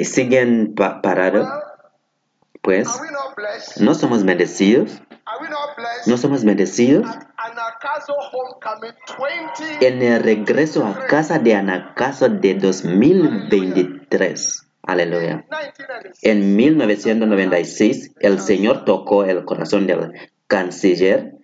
Siguen pa- parados. Pues? ¿no somos bendecidos? ¿No somos bendecidos? At Anakazo Homecoming 20. En el regreso a casa de Anacaso de 2023. Aleluya. 1996. En 1996, el Señor tocó el corazón del canciller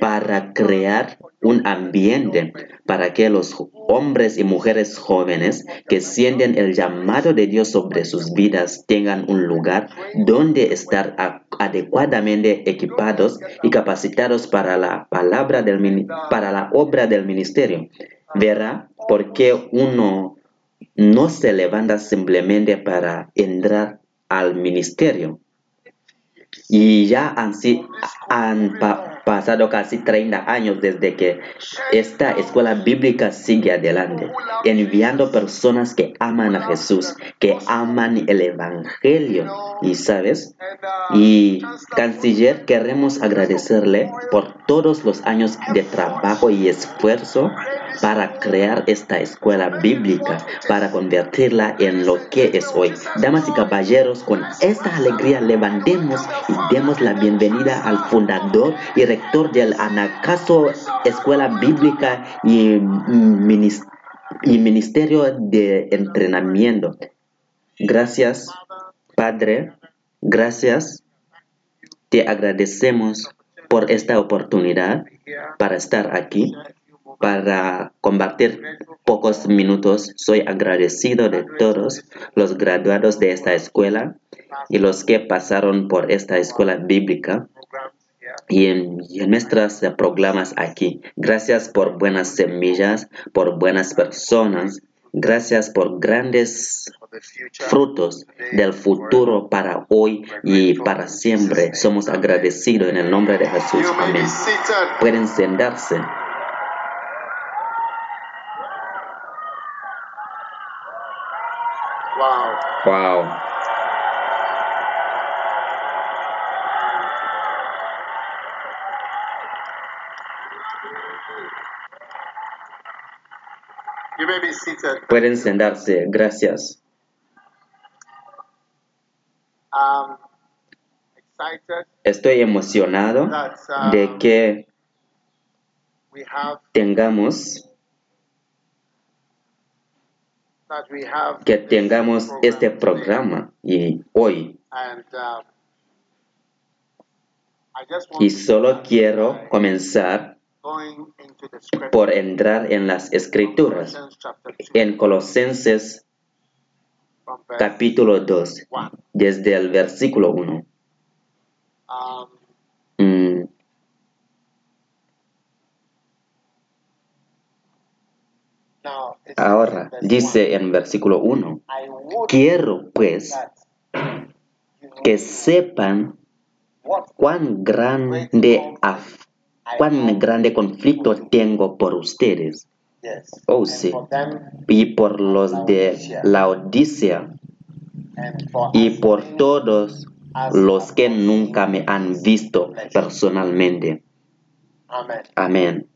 para crear un ambiente para que los hombres y mujeres jóvenes que sienten el llamado de Dios sobre sus vidas tengan un lugar donde estar adecuadamente equipados y capacitados para la palabra del para la obra del ministerio. Verá por qué uno no se levanta simplemente para entrar al ministerio. Y ya han, han pasado casi 30 años desde que esta escuela bíblica sigue adelante, enviando personas que aman a Jesús, que aman el Evangelio. Y sabes, y canciller, queremos agradecerle por todos los años de trabajo y esfuerzo para crear esta escuela bíblica, para convertirla en lo que es hoy. Damas y caballeros, con esta alegría levantemos y demos la bienvenida al fundador y rector del Anacaso Escuela Bíblica y, y Ministerio de Entrenamiento. Gracias, Padre. Gracias. Te agradecemos por esta oportunidad para estar aquí, para compartir pocos minutos. Soy agradecido de todos los graduados de esta escuela y los que pasaron por esta escuela bíblica y en, y en nuestros programas aquí. Gracias por buenas semillas, por buenas personas. Gracias por grandes frutos del futuro para hoy y para siempre. Somos agradecidos en el nombre de Jesús. Amén. Pueden sentarse. Wow. Wow. You may be seated. Pueden sentarse. Gracias. Um, excited Estoy emocionado that de que we have tengamos that we have que tengamos este programa y hoy. Um, y solo quiero comenzar por entrar en las escrituras Colossians chapter 2, en Colosenses capítulo 2 1. desde el versículo 1 Um, Mm, now, it says ahora dice en versículo 1 1, I would quiero pues que sepan cuán grande cuán grande conflicto tengo por ustedes. Oh, sí. y por los de la Odisea y por todos los que nunca me han visto personalmente. Amén.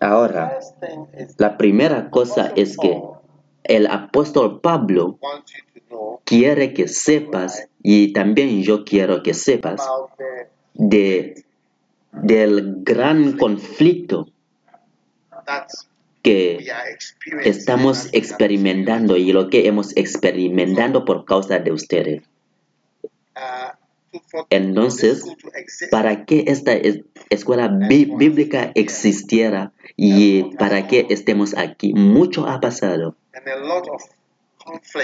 Ahora, la primera cosa es que el apóstol Pablo quiere que sepas y también yo quiero que sepas de del gran conflicto que estamos experimentando y lo que hemos experimentado por causa de ustedes. Entonces, para que esta es- escuela bí- bíblica existiera y para que estemos aquí, mucho ha pasado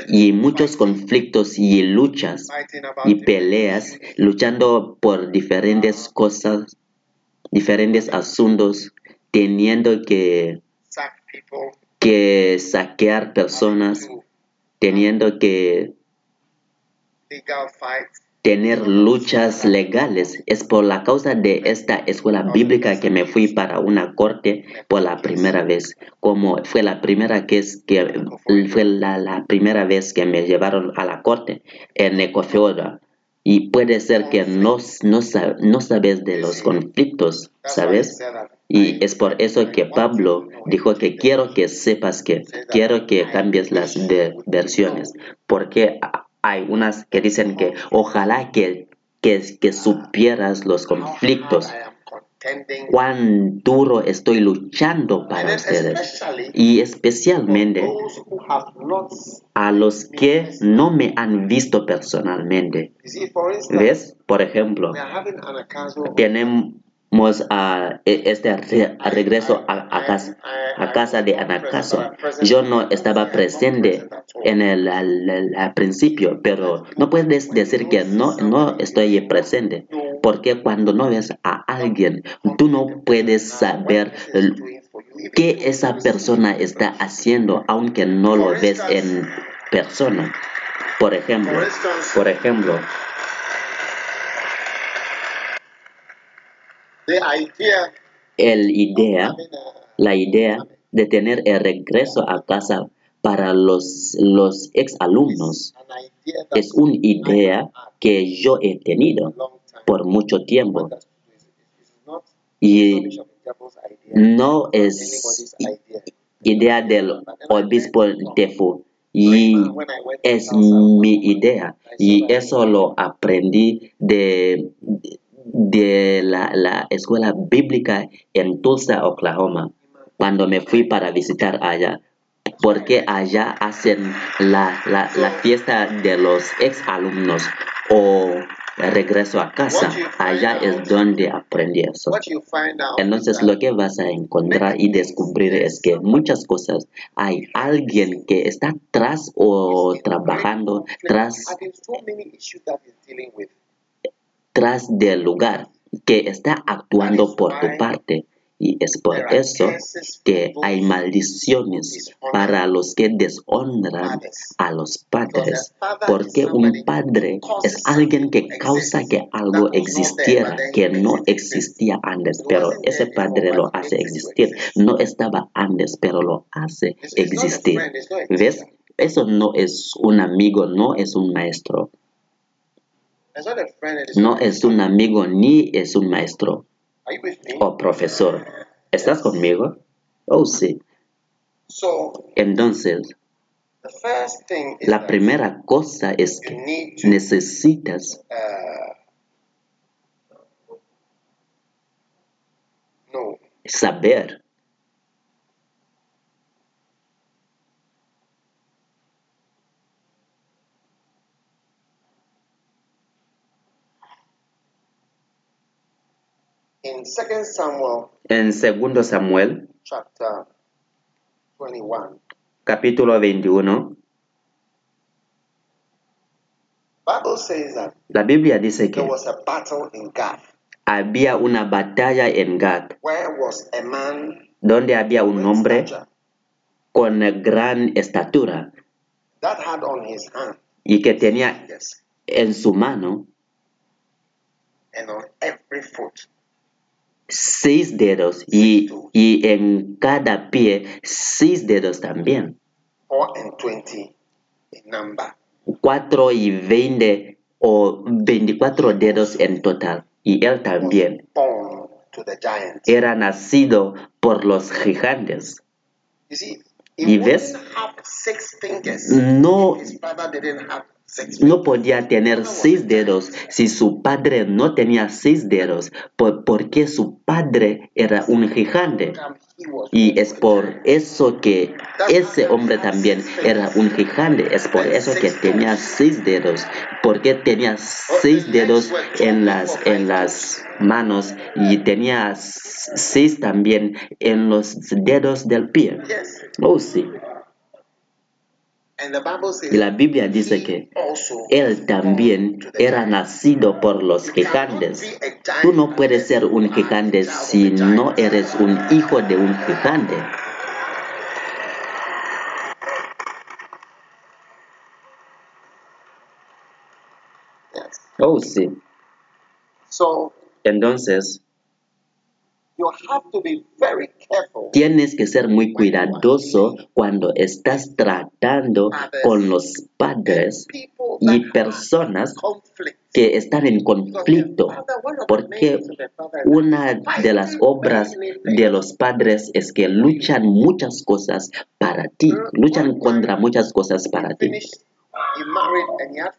y muchos conflictos y luchas y peleas luchando por diferentes cosas, diferentes asuntos, teniendo que, que saquear personas, teniendo que. Tener luchas legales. Es por la causa de esta escuela bíblica que me fui para una corte por la primera vez. Como fue la primera vez que fue la, primera vez que me llevaron a la corte en Ecofeoda. Y puede ser que no, no, no sabes de los conflictos, ¿sabes? Y es por eso que Pablo dijo que quiero que sepas que, quiero que cambies las de- versiones, porque hay unas que dicen que ojalá que, que, que supieras los conflictos, cuán duro estoy luchando And para ustedes. Y especialmente a los que no me han visto personalmente. ¿Ves? Por ejemplo, tenemos a este re- regreso a, casa, a casa de Anacaso. Yo no estaba presente en el al principio, pero no puedes decir que no, no estoy presente, porque cuando no ves a alguien, tú no puedes saber el- qué esa persona está haciendo, aunque no lo ves en persona. Por ejemplo, por ejemplo, the idea el idea la idea de tener el regreso a casa para los, los idea that es una idea que yo he tenido a long time. por mucho tiempo. Y no es idea. del obispo Tefu. Y es mi idea. Y eso lo aprendí de, de la, la escuela bíblica en Tulsa, Oklahoma, cuando me fui para visitar allá, porque allá hacen la, la, la fiesta de los ex alumnos o regreso a casa, allá es donde aprendí eso. Entonces lo que vas a encontrar y descubrir es que muchas cosas hay alguien que está tras o trabajando tras tras del lugar que está actuando por tu parte. Y es por eso que hay maldiciones para los que deshonran a los padres. Porque un padre es alguien que causa que algo existiera que no existía antes pero ese padre lo hace existir. no estaba antes pero lo hace existir. ¿Ves? Eso no es un amigo, no es un maestro. It's not a friend, it's No es un amigo ni es un maestro o profesor. ¿Estás conmigo? Oh, sí. So Entonces, la primera cosa es que necesitas uh, saber in Second Samuel en 2 Samuel, chapter 21. capítulo 21, Bible says that la Biblia dice que there was a battle in Gath. había una batalla en Gad, where was a man donde había un with hombre stature con gran estatura. That had on his hand y que tenía en su mano and on every foot seis dedos y, y en cada pie seis dedos también. four and twenty in number. Cuatro y veinte o veinticuatro dedos en total. Y él también Born to the giant. era nacido por los gigantes. You see, ¿Y ves? have six fingers. No, His didn't have no podía tener seis dedos si su padre no tenía seis dedos, por- porque su padre era un gigante. Y es por eso que ese hombre también era un gigante, es por eso que tenía seis dedos, porque tenía seis dedos en las, en las manos y tenía seis también en los dedos del pie. Oh, sí. And the Bible says Y la Biblia dice que él también era nacido por los gigantes. Tú no puedes ser un gigante si no eres un hijo de un gigante. Oh, sí. Entonces, you have to be very careful tienes que ser muy cuidadoso cuando estás tratando con los padres y personas que están en conflicto. Porque una de las obras de los padres es que luchan muchas cosas para ti, luchan contra muchas cosas para ti.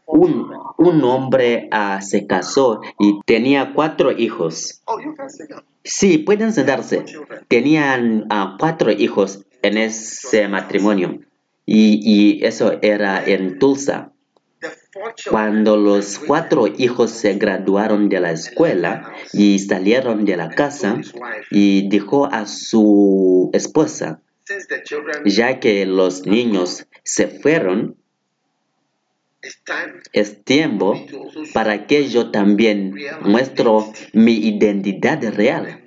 Un, un hombre ah, se casó y tenía cuatro hijos. Oh. Sí, pueden sentarse. Tenían ah, cuatro hijos en ese matrimonio y, y eso era en Tulsa. Cuando los cuatro hijos se graduaron de la escuela y salieron de la casa y dijo a su esposa, ya que los niños se fueron, es tiempo para que yo también muestro mi identidad real.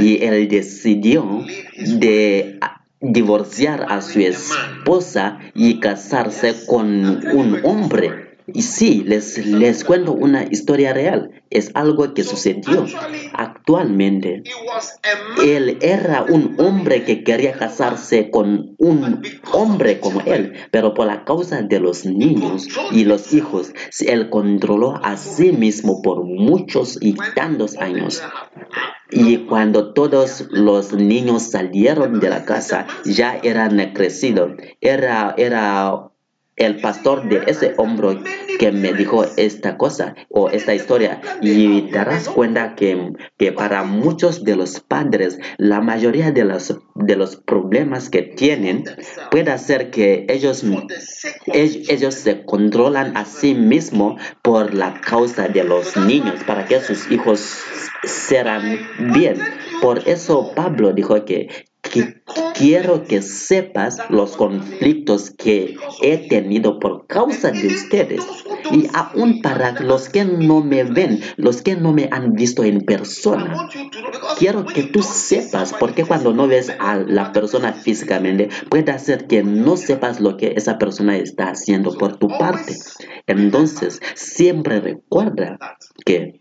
Y él decidió de divorciar a su esposa y casarse con un hombre. Y sí, les, les cuento una historia real. Es algo que sucedió. Actualmente, él era un hombre que quería casarse con un hombre como él, pero por la causa de los niños y los hijos, él controló a sí mismo por muchos y tantos años. Y cuando todos los niños salieron de la casa, ya eran crecidos. Era, era el pastor de ese hombre que me dijo esta cosa o esta historia. Y darás cuenta que, que para muchos de los padres, la mayoría de los, de los problemas que tienen puede ser que ellos ellos se controlan a sí mismos por la causa de los niños, para que sus hijos serán bien. Por eso Pablo dijo que, que quiero que sepas los conflictos que he tenido por causa de ustedes. Y aún para los que no me ven, los que no me han visto en persona. Quiero que tú sepas, porque cuando no ves a la persona físicamente, puede hacer que no sepas lo que esa persona está haciendo por tu parte. Entonces, siempre recuerda que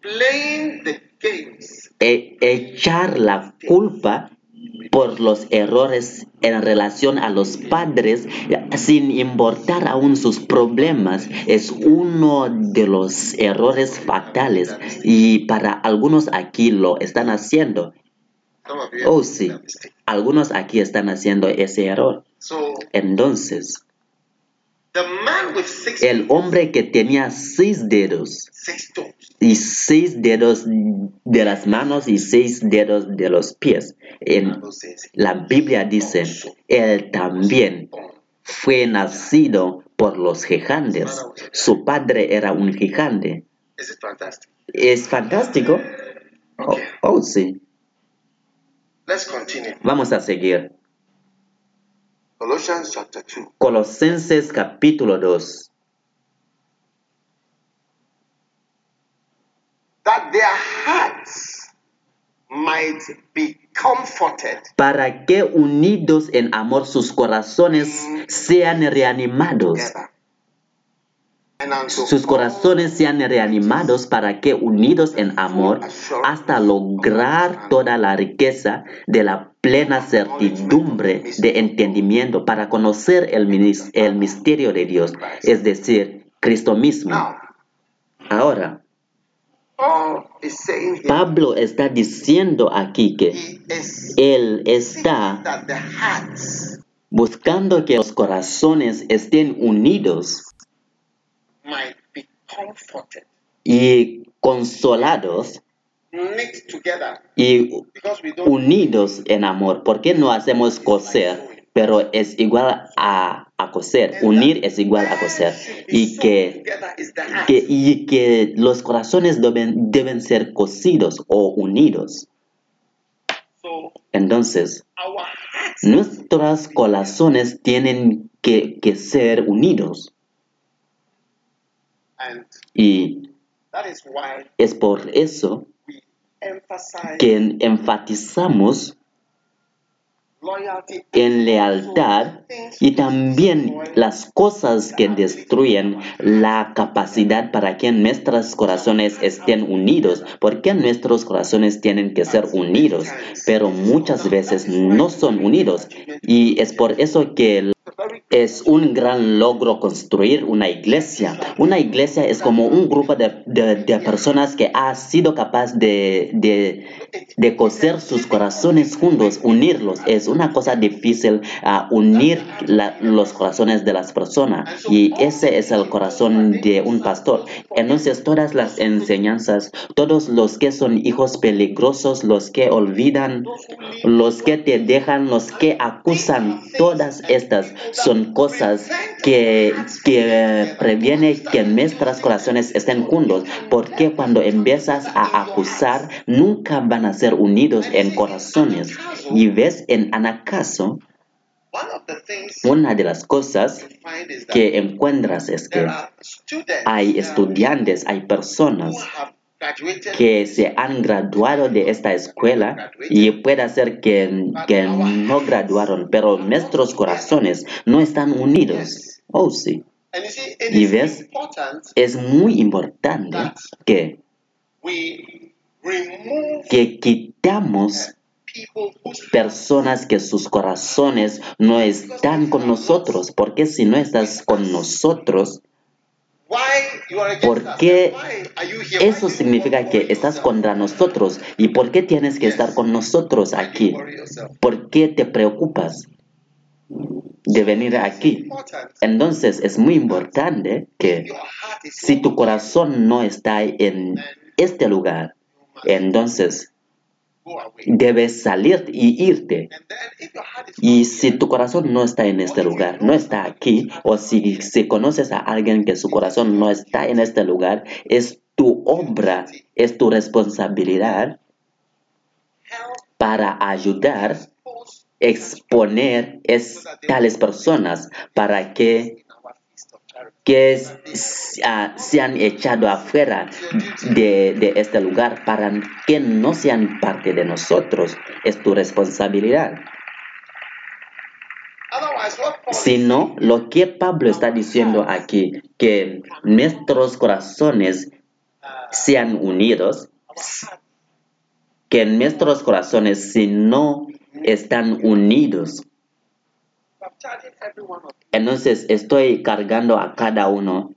e- echar la culpa por los errores en relación a los padres sin importar aún sus problemas es uno de los errores fatales y para algunos aquí lo están haciendo Oh, sí. Algunos aquí están haciendo ese error. Entonces, el hombre que tenía seis dedos y seis dedos de las manos y seis dedos de los pies, en la Biblia dice, él también fue nacido por los gigantes. Su padre era un gigante. ¿Es fantástico? Oh, oh, sí. Let's continue. Vamos a seguir. Colossians chapter 2. Colosenses capítulo 2. Might be comforted para que unidos en amor sus corazones sean reanimados. together. Sus corazones sean reanimados para que unidos en amor hasta lograr toda la riqueza de la plena certidumbre de entendimiento para conocer el, misterio de Dios, es decir, Cristo mismo. Ahora, Paul is saying here, Pablo está diciendo aquí que él está buscando que los corazones estén unidos y consolados y unidos en amor. ¿Por qué no hacemos coser? Pero es igual a, a coser. Unir es igual a coser. Y que, que, y que los corazones deben, deben ser cosidos o unidos. Entonces, nuestros corazones tienen que, que ser unidos. Y es por eso que enfatizamos en lealtad y también las cosas que destruyen la capacidad para que nuestros corazones estén unidos, porque nuestros corazones tienen que ser unidos, pero muchas veces no son unidos y es por eso que es un gran logro construir una iglesia. Una iglesia es como un grupo de, de- personas que ha sido capaz de, de, de coser sus corazones juntos, unirlos. Es una cosa difícil ah, unir los corazones de las personas y ese es el corazón de un pastor. Entonces todas las enseñanzas, todos los que son hijos peligrosos, los que olvidan, los que te dejan, los que acusan, todas estas son cosas que, que que nuestros corazones estén juntos, porque cuando empiezas a acusar, nunca van a ser unidos en corazones. Y ves, en Anacaso, una de las cosas que encuentras es que hay estudiantes, hay personas que se han graduado de esta escuela y puede ser que, que no graduaron, pero nuestros corazones no están unidos. Oh, sí. Y ves, Es muy importante que, que quitamos whose personas que sus corazones no están con nosotros, porque si no estás con nosotros, why you are against ¿Por qué eso significa que estás contra nosotros. ¿Y por qué tienes que estar con nosotros aquí? ¿Por qué te preocupas de venir aquí? Entonces es muy importante que si tu corazón no está en este lugar, entonces. Debes salir y irte. Y si tu corazón no está en este lugar, no está aquí, o si, si conoces a alguien que su corazón no está en este lugar, es tu obra, es tu responsabilidad para ayudar, exponer es, tales personas para que, in our feast of charity. Que s- ah, sean echados afuera de, de este lugar, para que no sean parte de nosotros. Es tu responsabilidad. Otherwise, what Paul Si no, lo que Pablo está diciendo aquí, que nuestros corazones sean unidos, que nuestros corazones si no están unidos, I'm charging every one of you. Entonces estoy cargando a cada uno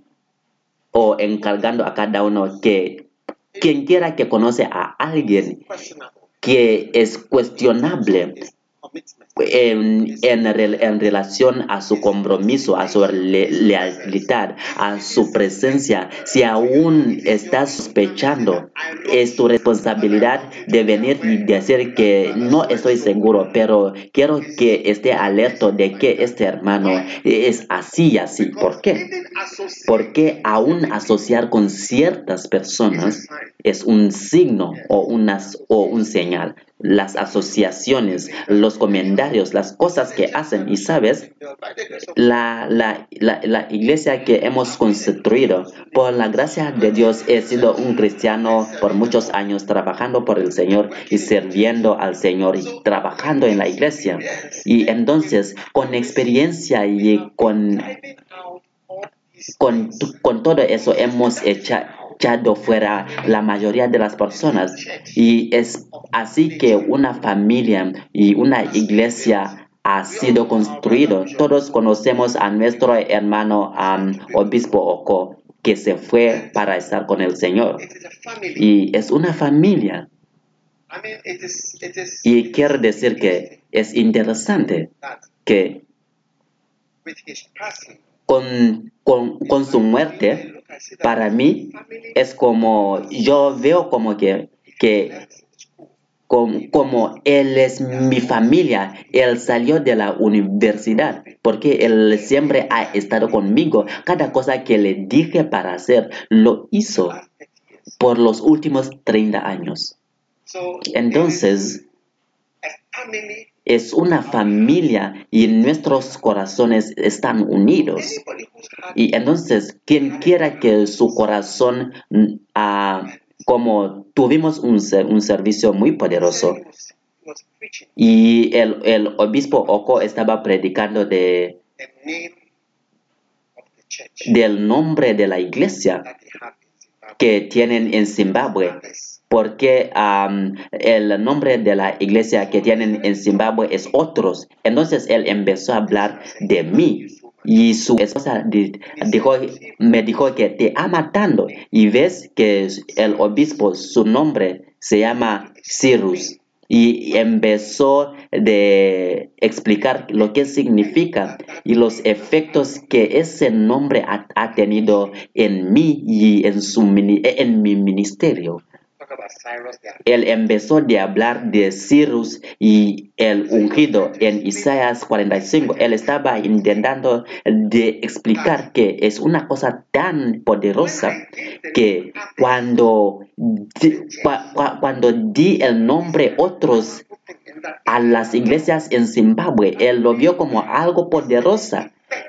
o encargando a cada uno que quien quiera que conoce a alguien que es cuestionable. En, en, en relación a su compromiso, a su le- lealtad, a su presencia. Si aún estás sospechando, es tu responsabilidad de venir y decir que no estoy seguro, pero quiero que esté alerta de que este hermano es así y así. ¿Por qué? Porque aún asociar con ciertas personas es un signo o, unas, o un señal. Las asociaciones, los comentarios, las cosas que hacen. Y sabes, la, la, la, la iglesia que hemos construido, por la gracia de Dios, he sido un cristiano por muchos años trabajando por el Señor y sirviendo al Señor y trabajando en la iglesia. Y entonces, con experiencia y con con, con todo eso hemos echa- echado fuera la mayoría de las personas. Y es así que una familia y una iglesia ha sido construido. Todos conocemos a nuestro hermano obispo Oko que se fue para estar con el Señor. Y es una familia. Y quiere decir que es interesante que con, con, con su muerte para mí es como yo veo como que, que com- como él es mi familia, él salió de la universidad, porque él siempre ha estado conmigo. Cada cosa que le dije para hacer, lo hizo por los últimos 30 años. Entonces, es una familia y nuestros corazones están unidos. Y entonces, quien quiera que su corazón, ah, como tuvimos un, un servicio muy poderoso, y el, el obispo Oko estaba predicando de, del nombre de la iglesia que tienen en Zimbabue, porque el nombre de la iglesia que tienen en Zimbabue es otros. Entonces él empezó a hablar de mí. Y su esposa me dijo que te ama tanto. Y ves que el obispo, su nombre se llama Cyrus. Y empezó de explicar lo que significa y los efectos que ese nombre ha, tenido en mí y en, su, en mi ministerio. Él empezó de hablar de Cyrus y el ungido en Isaías 45. Él estaba intentando de explicar que es una cosa tan poderosa que cuando di, cua- cua- cuando di el nombre otros a las iglesias en Zimbabue, él lo vio como algo poderoso.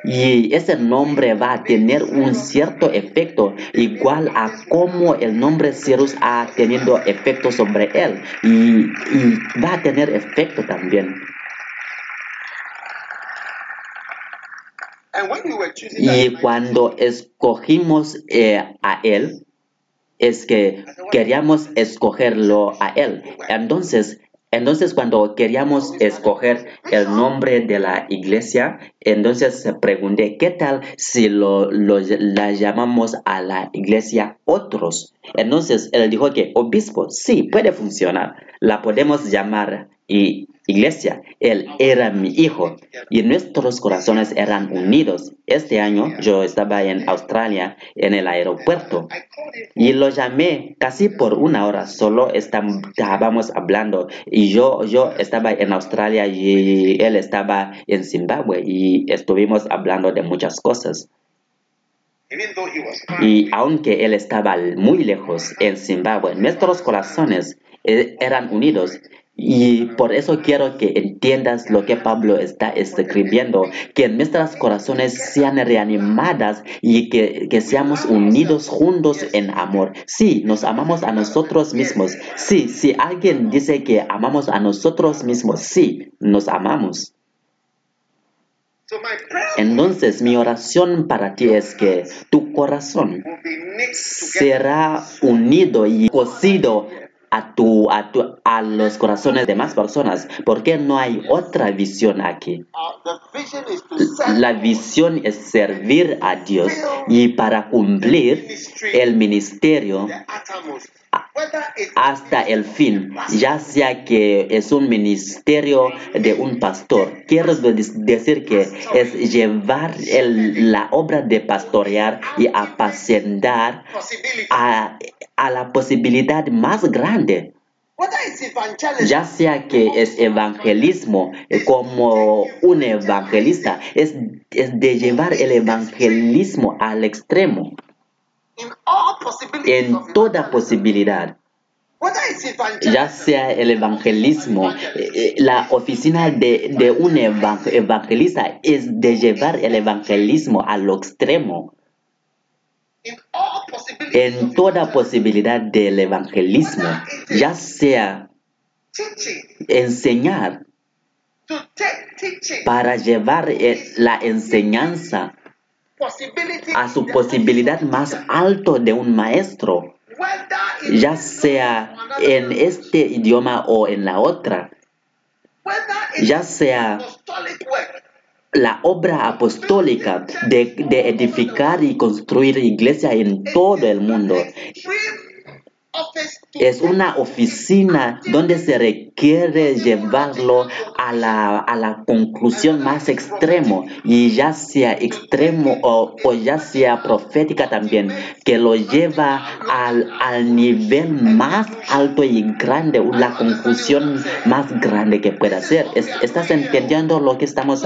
Y ese nombre va a tener un cierto efecto, igual a como el nombre Cyrus ha tenido efecto sobre él. Y, y va a tener efecto también. Y cuando escogimos eh, a él, es que queríamos escogerlo a él. Entonces, entonces cuando queríamos escoger el nombre de la iglesia, entonces pregunté, ¿qué tal si lo, la llamamos a la iglesia otros? Entonces él dijo que obispo, sí, puede funcionar. La podemos llamar y iglesia. Él era mi hijo y nuestros corazones eran unidos. Este año yo estaba en Australia en el aeropuerto y lo llamé casi por una hora. Solo estábamos hablando y yo, yo estaba en Australia y él estaba en Zimbabue y estuvimos hablando de muchas cosas. Y aunque él estaba muy lejos en Zimbabue, nuestros corazones eh, eran unidos. Y por eso quiero que entiendas lo que Pablo está escribiendo, que nuestros corazones sean reanimadas y que, que seamos unidos juntos en amor. Sí, nos amamos a nosotros mismos. Sí, si alguien dice que amamos a nosotros mismos, sí, nos amamos. Entonces mi oración para ti es que tu corazón será unido y cosido a, tu, a, tu- a los corazones de más personas, porque no hay otra visión aquí. La visión es servir a Dios y para cumplir el ministerio hasta el fin, ya sea que es un ministerio de un pastor. Quiero de- decir que es llevar la obra de pastorear y apacentar a, a la posibilidad más grande. Ya sea que es evangelismo eh, como un evangelista, es, es de llevar el evangelismo al extremo en toda posibilidad. Ya sea el evangelismo, eh, eh, la oficina de, de un evan- evangelista es de llevar el evangelismo a lo extremo. En toda posibilidad del evangelismo, ya sea enseñar para llevar eh, la enseñanza a su posibilidad más alto de un maestro, ya sea en este idioma o en la otra, ya sea la obra apostólica de, de edificar y construir iglesia en todo el mundo. Es una oficina donde se requiere quiere llevarlo a la, a la conclusión más extremo y ya sea extremo o, o ya sea profética también, que lo lleva al, al nivel más alto y grande, la conclusión más grande que pueda ser. Es- ¿Estás entendiendo lo que estamos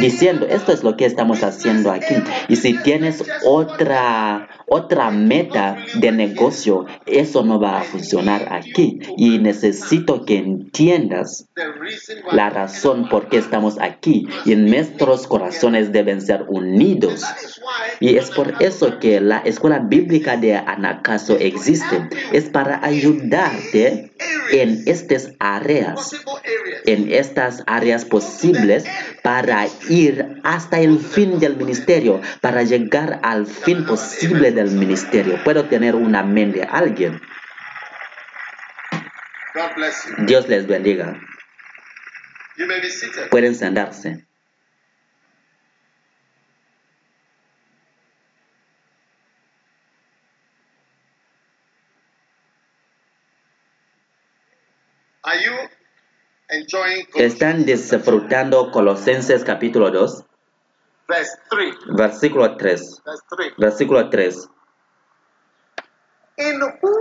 diciendo? Esto es lo que estamos haciendo aquí. Y si tienes otra, otra meta de negocio, eso no va a funcionar aquí. Y que entiendas la razón por qué estamos aquí. Y nuestros corazones deben ser unidos. Y es por eso que la escuela bíblica de Anacaso existe. Es para ayudarte en estas áreas, en estas áreas posibles para ir hasta el fin del ministerio, para llegar al fin posible del ministerio. Puedo tener una amén de alguien. Dios les bendiga. Pueden sentarse. Están disfrutando Colosenses capítulo 2, verse 3? versículo 3. Verse 3. Versículo 3.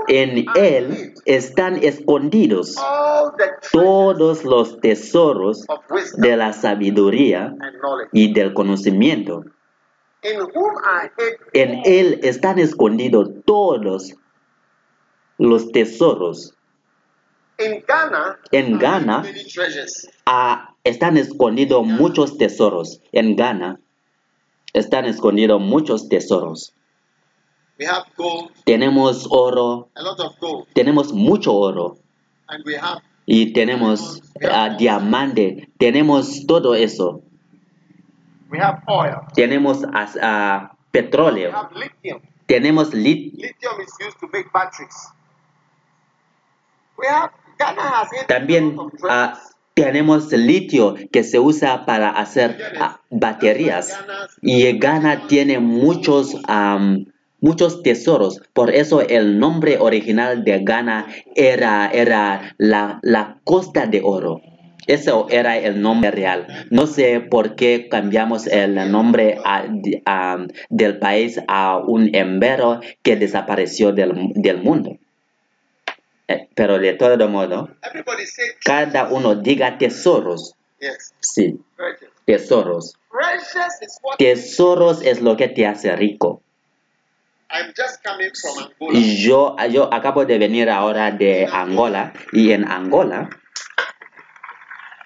En él están escondidos todos los tesoros de la sabiduría y del conocimiento. En él están escondidos todos los tesoros. En Ghana ah, están escondidos muchos tesoros. En Ghana están escondidos muchos tesoros. We have gold, Tenemos oro, a lot of gold, tenemos mucho oro. And we have y tenemos ah, diamante, tenemos todo eso. we have oil, Tenemos ah, we petróleo, have lithium. tenemos lit, Lithium is used to make batteries. We have Ghana has también ah, tenemos litio que se usa para hacer baterías. Y Ghana tiene muchos am, muchos tesoros. Por eso el nombre original de Ghana era era la, la costa de oro. Eso era el nombre real. No sé por qué cambiamos el nombre a- del país a un embero que desapareció del, del mundo. Eh, pero de todo modo cada uno diga tesoros. Sí, tesoros. Tesoros es lo que te hace rico. I'm just coming from Angola. Yo, yo acabo de venir ahora de Angola y en Angola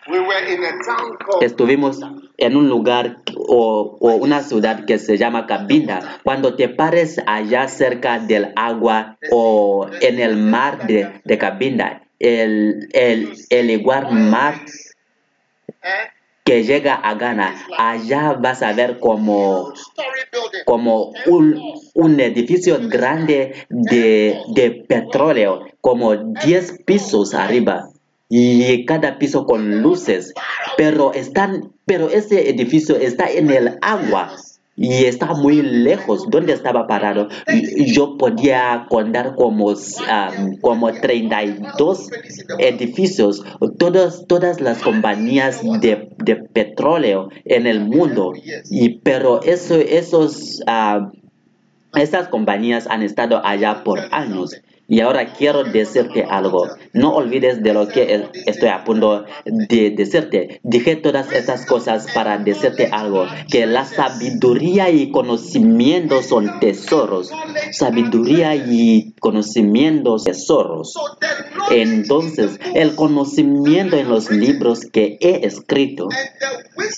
We were in a town called estuvimos en un lugar o, o una ciudad que se llama Cabinda. Cuando te pares allá cerca del agua o en el mar de, de Cabinda, el, el, el igual mar eh, que llega a Ghana, allá vas a ver como como un, un edificio grande de, de petróleo, como 10 pisos arriba y cada piso con luces, pero están, pero ese edificio está en el agua y está muy lejos. ¿Dónde estaba parado? Yo podía contar como, um, como 32 edificios, todas, todas las compañías de, de petróleo en el mundo. Y, pero eso, esos, ah, estas compañías han estado allá por años. Y ahora quiero decirte algo. No olvides de lo que estoy a punto de decirte. Dije todas estas cosas para decirte algo. Que la sabiduría y conocimiento son tesoros. Sabiduría y conocimiento son tesoros. Entonces, el conocimiento en los libros que he escrito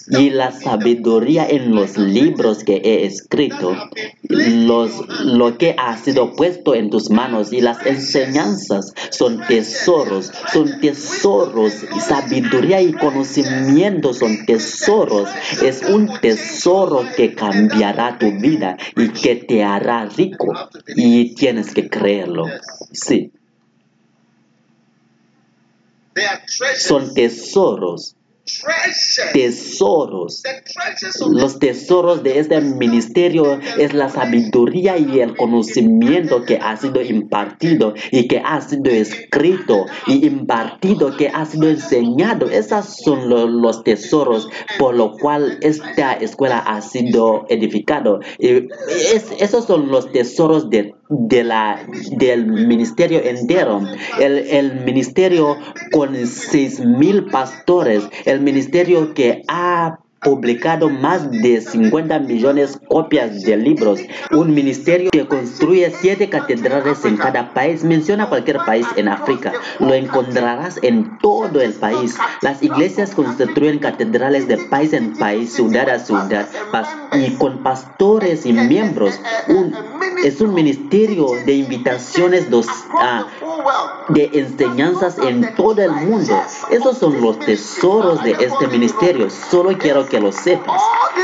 y la sabiduría en los libros que he escrito, los, lo que ha sido puesto en tus manos y las enseñanzas son tesoros, son tesoros, sabiduría y conocimiento son tesoros, es un tesoro que cambiará tu vida y que te hará rico y tienes que creerlo. Sí, son tesoros. Tesoros. Los tesoros de este ministerio es la sabiduría y el conocimiento que ha sido impartido y que ha sido escrito y impartido, que ha sido enseñado. Esos son lo- los tesoros por lo cual esta escuela ha sido edificado. Y es- esos son los tesoros de, de la, del ministerio entero. El, el ministerio con seis mil pastores, el ministerio que ha publicado más de 50 millones copias de libros, un ministerio que construye siete catedrales en cada país, menciona cualquier país en África, lo encontrarás en todo el país. Las iglesias construyen catedrales de país en país, ciudad a ciudad, y con pastores y miembros. Un- es un ministerio de invitaciones dos, de enseñanzas en todo el mundo. Esos son los tesoros de este ministerio. Solo quiero que lo sepas.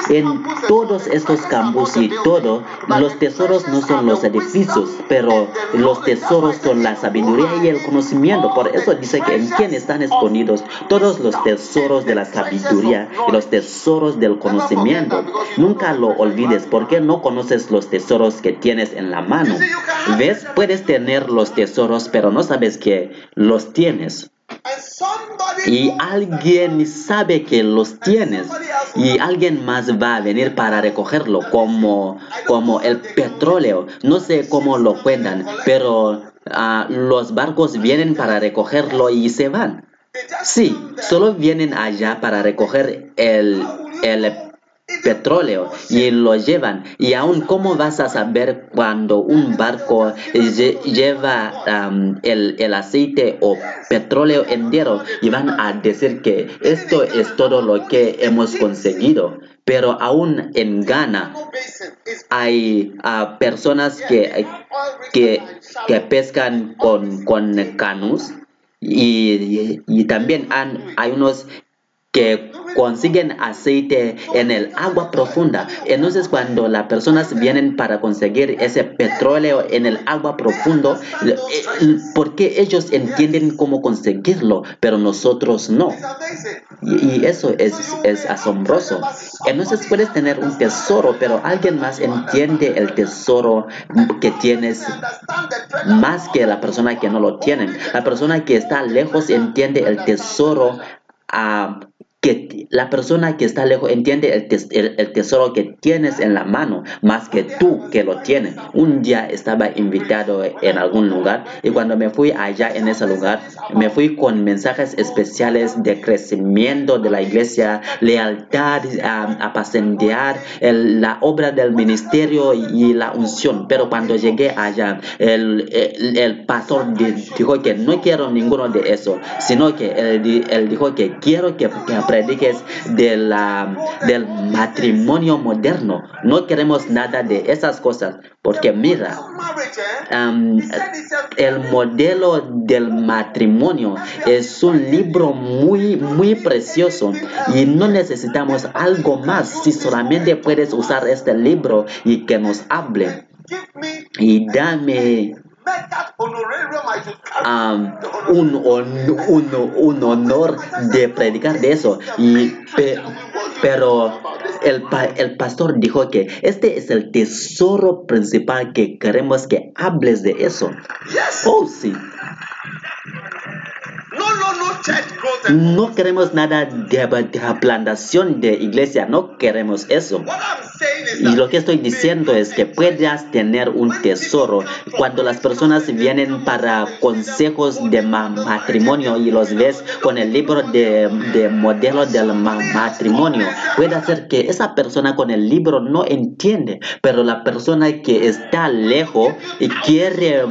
En todos estos campus y todo, los tesoros no son los edificios, pero los tesoros son la sabiduría y el conocimiento. Por eso dice que en quién están escondidos todos los tesoros de la sabiduría y los tesoros del conocimiento. Nunca lo olvides porque no conoces los tesoros que tienes en la mano. ¿Ves? Puedes tener los tesoros, pero no sabes que los tienes. Y alguien sabe que los tienes. Y alguien más va a venir para recogerlo, como, como el petróleo. No sé cómo lo cuentan, pero ah, los barcos vienen para recogerlo y se van. Sí, solo vienen allá para recoger el, el petróleo y lo llevan. Y aún, ¿cómo vas a saber cuando un barco lle- lleva el, el aceite o petróleo entero y van a decir que esto es todo lo que hemos conseguido? Pero aún en Ghana hay ah, personas que, que, que pescan con, con canus y, y- también hay unos que consiguen aceite en el agua profunda. Entonces cuando las personas vienen para conseguir ese petróleo en el agua profundo, eh, porque ellos entienden cómo conseguirlo, pero nosotros no. Y, eso es, asombroso. Entonces puedes tener un tesoro, pero alguien más entiende el tesoro que tienes más que la persona que no lo tiene. La persona que está lejos entiende el tesoro. ah, que la persona que está lejos entiende el, tes- el- tesoro que tienes en la mano más que tú que lo tienes. Un día estaba invitado en algún lugar y cuando me fui allá en ese lugar me fui con mensajes especiales de crecimiento de la iglesia, lealtad, apacentear el- la obra del ministerio y la unción. Pero cuando llegué allá, el, el, pastor di- dijo que no quiero ninguno de eso, sino que él, él dijo que quiero que, que prediques de la, del matrimonio moderno. No queremos nada de esas cosas, porque mira, a el modelo del matrimonio es un libro muy, muy precioso y no necesitamos algo más si solamente puedes usar este libro y que nos hable y dame am, un, un, un honor de predicar de eso. Y, pe- pero el, pa- el pastor dijo que este es el tesoro principal que queremos que hables de eso. Oh, sí. No, no, no No queremos nada de, de plantación de iglesia, no queremos eso. Y lo que estoy diciendo es que puedas tener un tesoro cuando las personas vienen para consejos de ma- matrimonio y los ves con el libro de, de modelo del ma- matrimonio. Puede ser que esa persona con el libro no entiende, pero la persona que está lejos y quiere,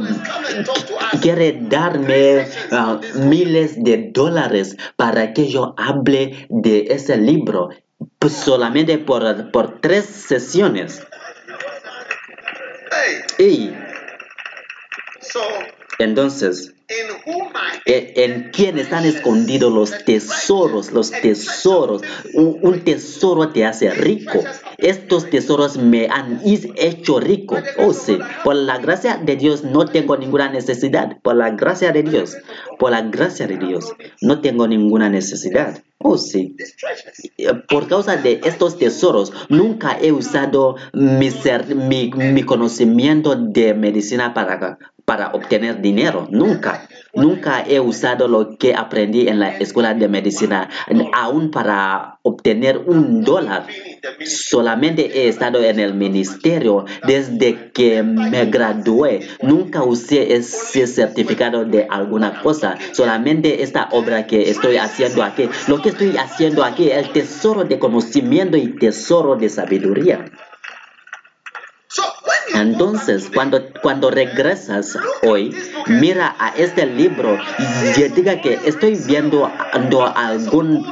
quiere darme ah, miles de dólares para que yo hable de ese libro. Solamente por, por tres sesiones. Hey, Y entonces, E- en quién están escondidos los tesoros, los tesoros. Un, tesoro te hace rico. Estos tesoros me han hecho rico. Oh sí, por la gracia de Dios no tengo ninguna necesidad. Por la gracia de Dios, por la gracia de Dios no tengo ninguna necesidad. Oh sí. Por causa de estos tesoros, nunca he usado mi, mi conocimiento de medicina para, para obtener dinero. Nunca. Nunca he usado lo que aprendí en la escuela de medicina, aún para obtener un dólar. Solamente he estado en el ministerio desde que me gradué. Nunca usé ese certificado de alguna cosa. Solamente esta obra que estoy haciendo aquí. Lo que estoy haciendo aquí, el tesoro de conocimiento y tesoro de sabiduría. Entonces, cuando, cuando regresas hoy, mira a este libro y diga que estoy viendo algún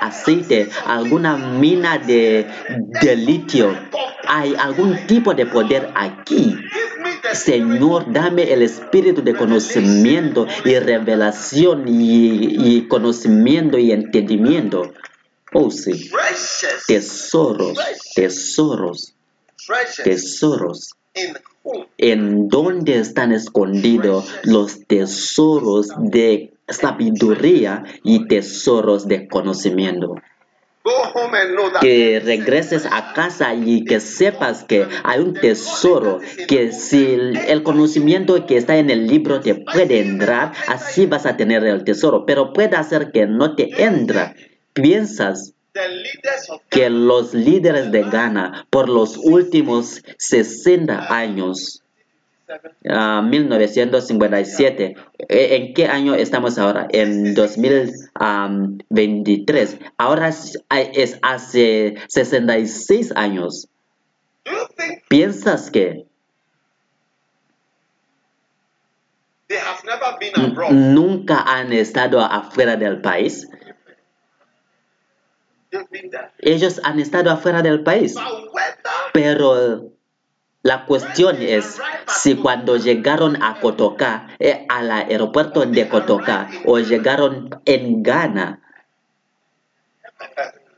aceite, alguna mina de, de litio. Hay algún tipo de poder aquí. Señor, dame el espíritu de conocimiento y revelación y, y conocimiento y entendimiento. Oh, sí. Tesoros, tesoros, tesoros. en dónde están escondidos los tesoros de sabiduría y tesoros de conocimiento. go home and know that Que regreses a casa y que sepas que hay un tesoro, que si el conocimiento que está en el libro te puede entrar, así vas a tener el tesoro, pero puede hacer que no te entra. Piensas que los líderes de Ghana por los últimos 60 años Ah, 1957. Eh, ¿En qué año estamos ahora? En 2023. Ahora es, hace 66 años. ¿Piensas que nunca han estado afuera del país? Ellos han estado afuera del país. Pero la cuestión es si cuando llegaron a Kotoka, eh, al aeropuerto de Kotoka, o llegaron en Ghana,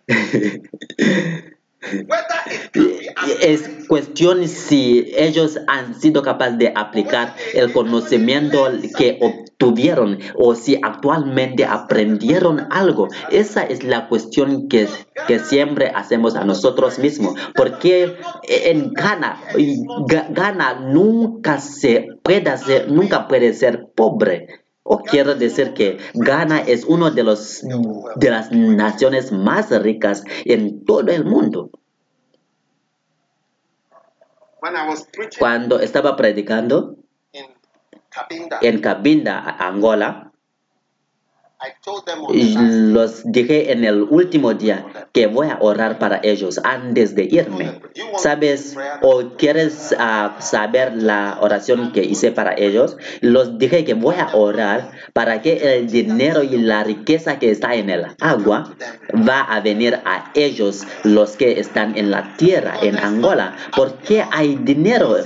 es cuestión si ellos han sido capaces de aplicar el conocimiento que obtuvieron o si actualmente aprendieron algo. Esa es la cuestión que, que siempre hacemos a nosotros mismos. Porque en Ghana, Ghana nunca se puede ser, nunca puede ser pobre. O quiero decir que Ghana es una de, los, de las naciones más ricas en todo el mundo. Cuando estaba predicando Cabinda, en Cabinda, Angola, los dije en el último día que voy a orar para ellos antes de irme. ¿Sabes o quieres ah, saber la oración que hice para ellos? Los dije que voy a orar para que el dinero y la riqueza que está en el agua va a venir a ellos, los que están en la tierra, en Angola. porque hay dinero?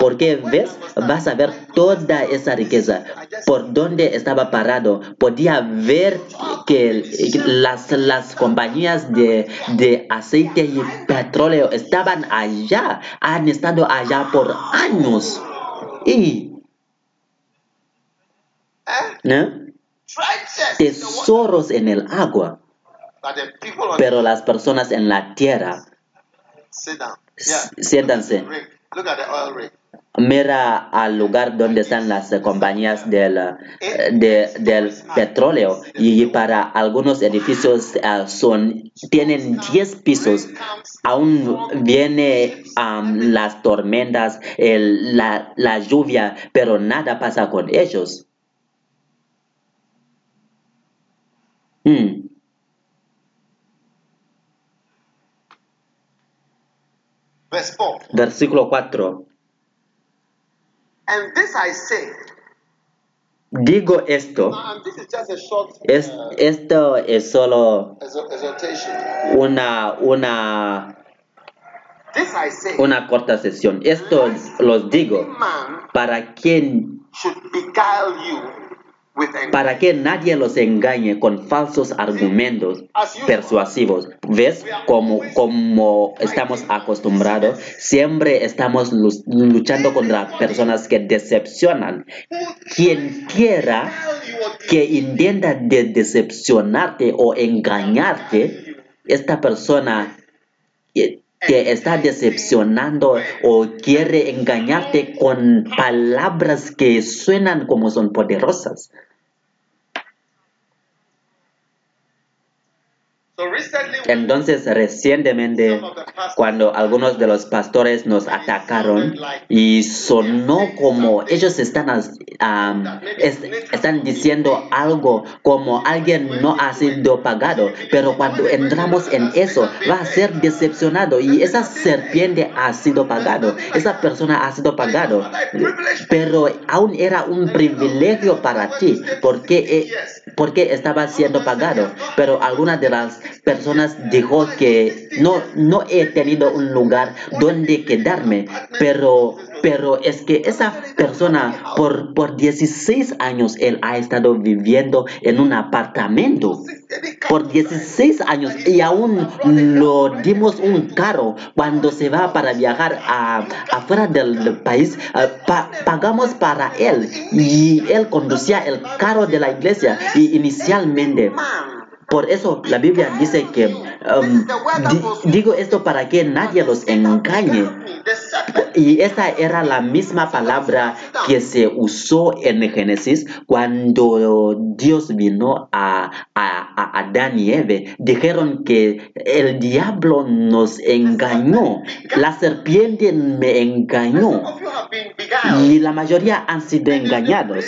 Porque ves, vas a ver toda esa riqueza. Por donde estaba parado, podía ver que las, las compañías de, de aceite y petróleo estaban allá, han estado allá por años. Y ¿no? tesoros en el agua, pero las personas en la tierra, siéntanse. Rig. Look at the oil rig. Mira al lugar donde están las compañías del, eh, de- del petróleo y para algunos edificios eh, son, tienen 10 pisos. Aún viene am, las tormentas, el- la, la lluvia, pero nada pasa con ellos. Mm, Verse 4. Versículo 4. And this I say. Digo esto, And this is just a short es, uh, esto es solo una, una una corta sesión. Esto los digo para quien para que nadie los engañe con falsos argumentos persuasivos. ¿Ves? Como, como estamos acostumbrados, siempre estamos lu- luchando contra personas que decepcionan. Quien quiera que intenta de decepcionarte o engañarte, esta persona eh, te está decepcionando o quiere engañarte con palabras que suenan como son poderosas. Entonces, recientemente, cuando algunos de los pastores nos atacaron y sonó como ellos están, es- están diciendo algo como alguien no ha sido pagado, pero cuando entramos en eso va a ser decepcionado y esa serpiente ha sido pagado, esa persona ha sido pagado, pero aún era un privilegio para ti porque, porque estaba siendo pagado, pero algunas de las personas dijo que no, no he tenido un lugar donde quedarme, pero, pero es que esa persona por, por 16 años él ha estado viviendo en un apartamento. Por 16 años y aún lo dimos un carro cuando se va para viajar a, afuera del, país eh, pa- pagamos para él. Y él conducía el carro de la iglesia y inicialmente por eso la Biblia dice que um, di- digo esto para que nadie los engañe y esa era la misma palabra que se usó en Génesis cuando Dios vino a, a, a Adán y Eve. Dijeron que el diablo nos engañó, la serpiente me engañó. Y la mayoría han sido engañados.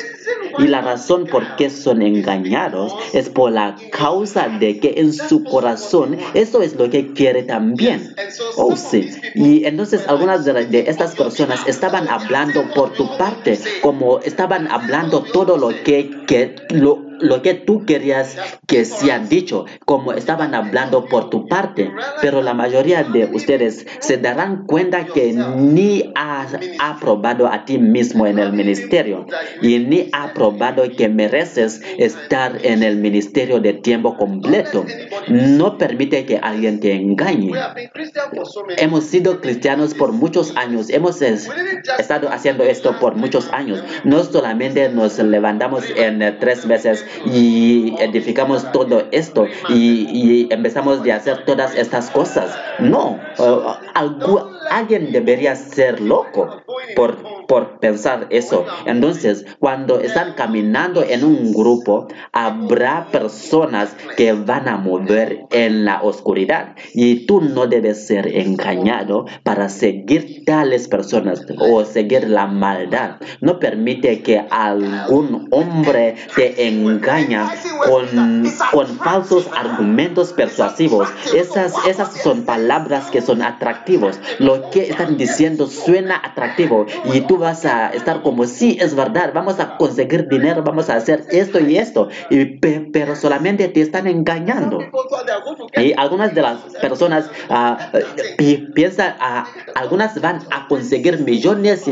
Y la razón por qué son engañados es por la causa de que en su corazón eso es lo que quiere también. Oh, sí. Y entonces algunas de, de estas personas estaban hablando por tu parte, como estaban hablando todo lo que, que lo, lo que tú querías que se han dicho, como estaban hablando por tu parte. Pero la mayoría de ustedes se darán cuenta que ni has aprobado a ti mismo en el ministerio y ni ha probado que mereces estar en el ministerio de tiempo completo. No permite que alguien te engañe. Hemos sido cristianos por muchos años, hemos es- estado haciendo esto por muchos años. No solamente nos levantamos en tres meses y edificamos todo esto y, y empezamos de hacer todas estas cosas. No, algu- alguien debería ser loco por, por pensar eso. Entonces, cuando están caminando en un grupo, habrá personas que van a mover en la oscuridad y tú no debes ser engañado para seguir tales personas o seguir la maldad. No permite que algún hombre te engaña con, con falsos argumentos persuasivos. Esas, esas son palabras que son atractivos. Que están diciendo suena atractivo y tú vas a estar como sí es verdad, vamos a conseguir dinero, vamos a hacer esto y esto, pero solamente te están engañando. Y algunas de las personas ah, pi- piensan, ah, algunas van a conseguir millones y,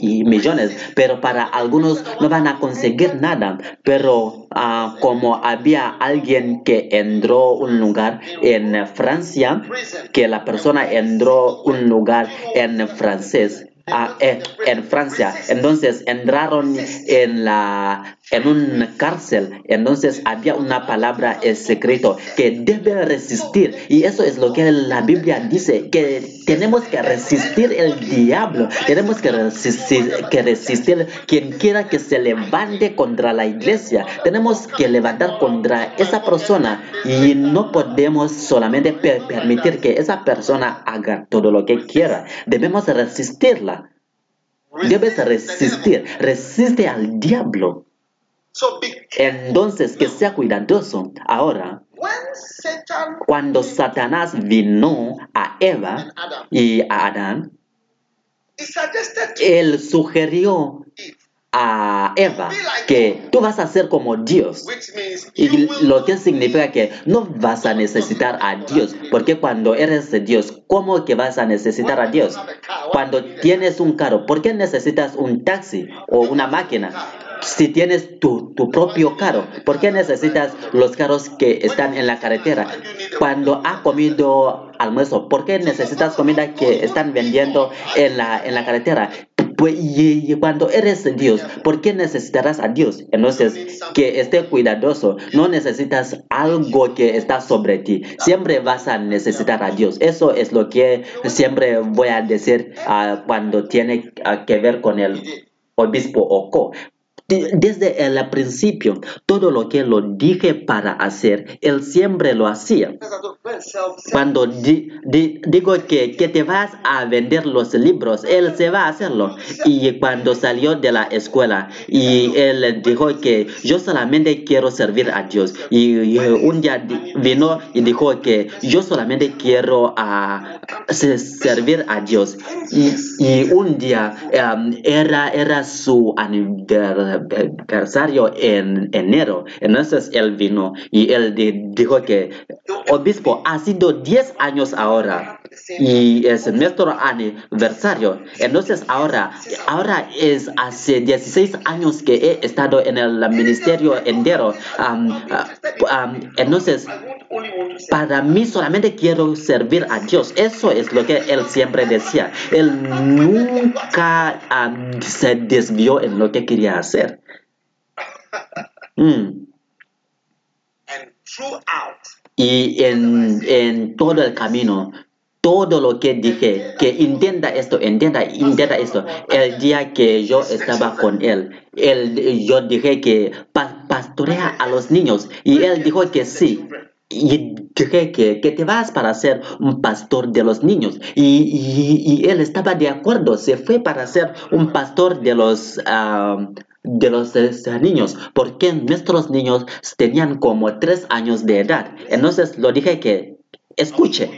y millones, pero para algunos no van a conseguir nada. Pero ah, como había alguien que entró un lugar en Francia, que la persona entró un lugar en francés. ah, eh, en Francia, entonces entraron en la en un cárcel, entonces había una palabra escrito que debe resistir. Y eso es lo que la Biblia dice que tenemos que resistir el diablo, tenemos que resistir que resistir quien quiera que se levante contra la iglesia, tenemos que levantar contra esa persona. Y no podemos solamente per- permitir que esa persona haga todo lo que quiera, debemos resistirla. Debes resistir, resiste al diablo. Entonces, que sea cuidadoso. Ahora, cuando Satanás vino a Eva y a Adán, él sugirió a Eva que tú vas a ser como Dios. Y lo que significa que no vas a necesitar a Dios, porque cuando eres de Dios, ¿cómo que vas a necesitar a Dios? Cuando tienes un carro, ¿por qué necesitas un taxi o una máquina? Si tienes tu, tu propio carro, ¿por qué necesitas los carros que están en la carretera? Cuando has comido almuerzo, ¿por qué necesitas comida que están vendiendo en la, en la carretera? Pues, y, y cuando eres Dios, ¿por qué necesitarás a Dios? Entonces, que esté cuidadoso, no necesitas algo que está sobre ti, siempre vas a necesitar a Dios. Eso es lo que siempre voy a decir ah, cuando tiene ah, que ver con el obispo Oko. De- Desde el principio, todo lo que lo dije para hacer, él siempre lo hacía. Cuando di- di- digo que, que te vas a vender los libros, él se va a hacerlo. Y cuando salió de la escuela, y él dijo que yo solamente quiero servir a Dios. Y, un día vino y dijo que yo solamente quiero ah, se- servir a Dios. Y, y un día em, era, era su aniversario en enero. Entonces él vino y él di- dijo que obispo ha sido 10 años ahora y es nuestro aniversario. Entonces ahora, ahora es hace 16 años que he estado en el ministerio entero. Entonces, para mí solamente quiero servir a Dios. Eso es lo que él siempre decía. Él nunca se desvió en lo que quería hacer. Mm. Y en, en todo el camino, todo lo que dije, que entienda esto, entienda, entienda esto. El día que yo estaba con él, él yo dije que pa- pastorea a los niños y él dijo que sí. Y dije que, que te vas para ser un pastor de los niños. Y, y- y él estaba de acuerdo, se fue para ser un pastor de los, ah, de los niños, porque nuestros niños tenían como tres años de edad. Entonces lo dije que, escuche,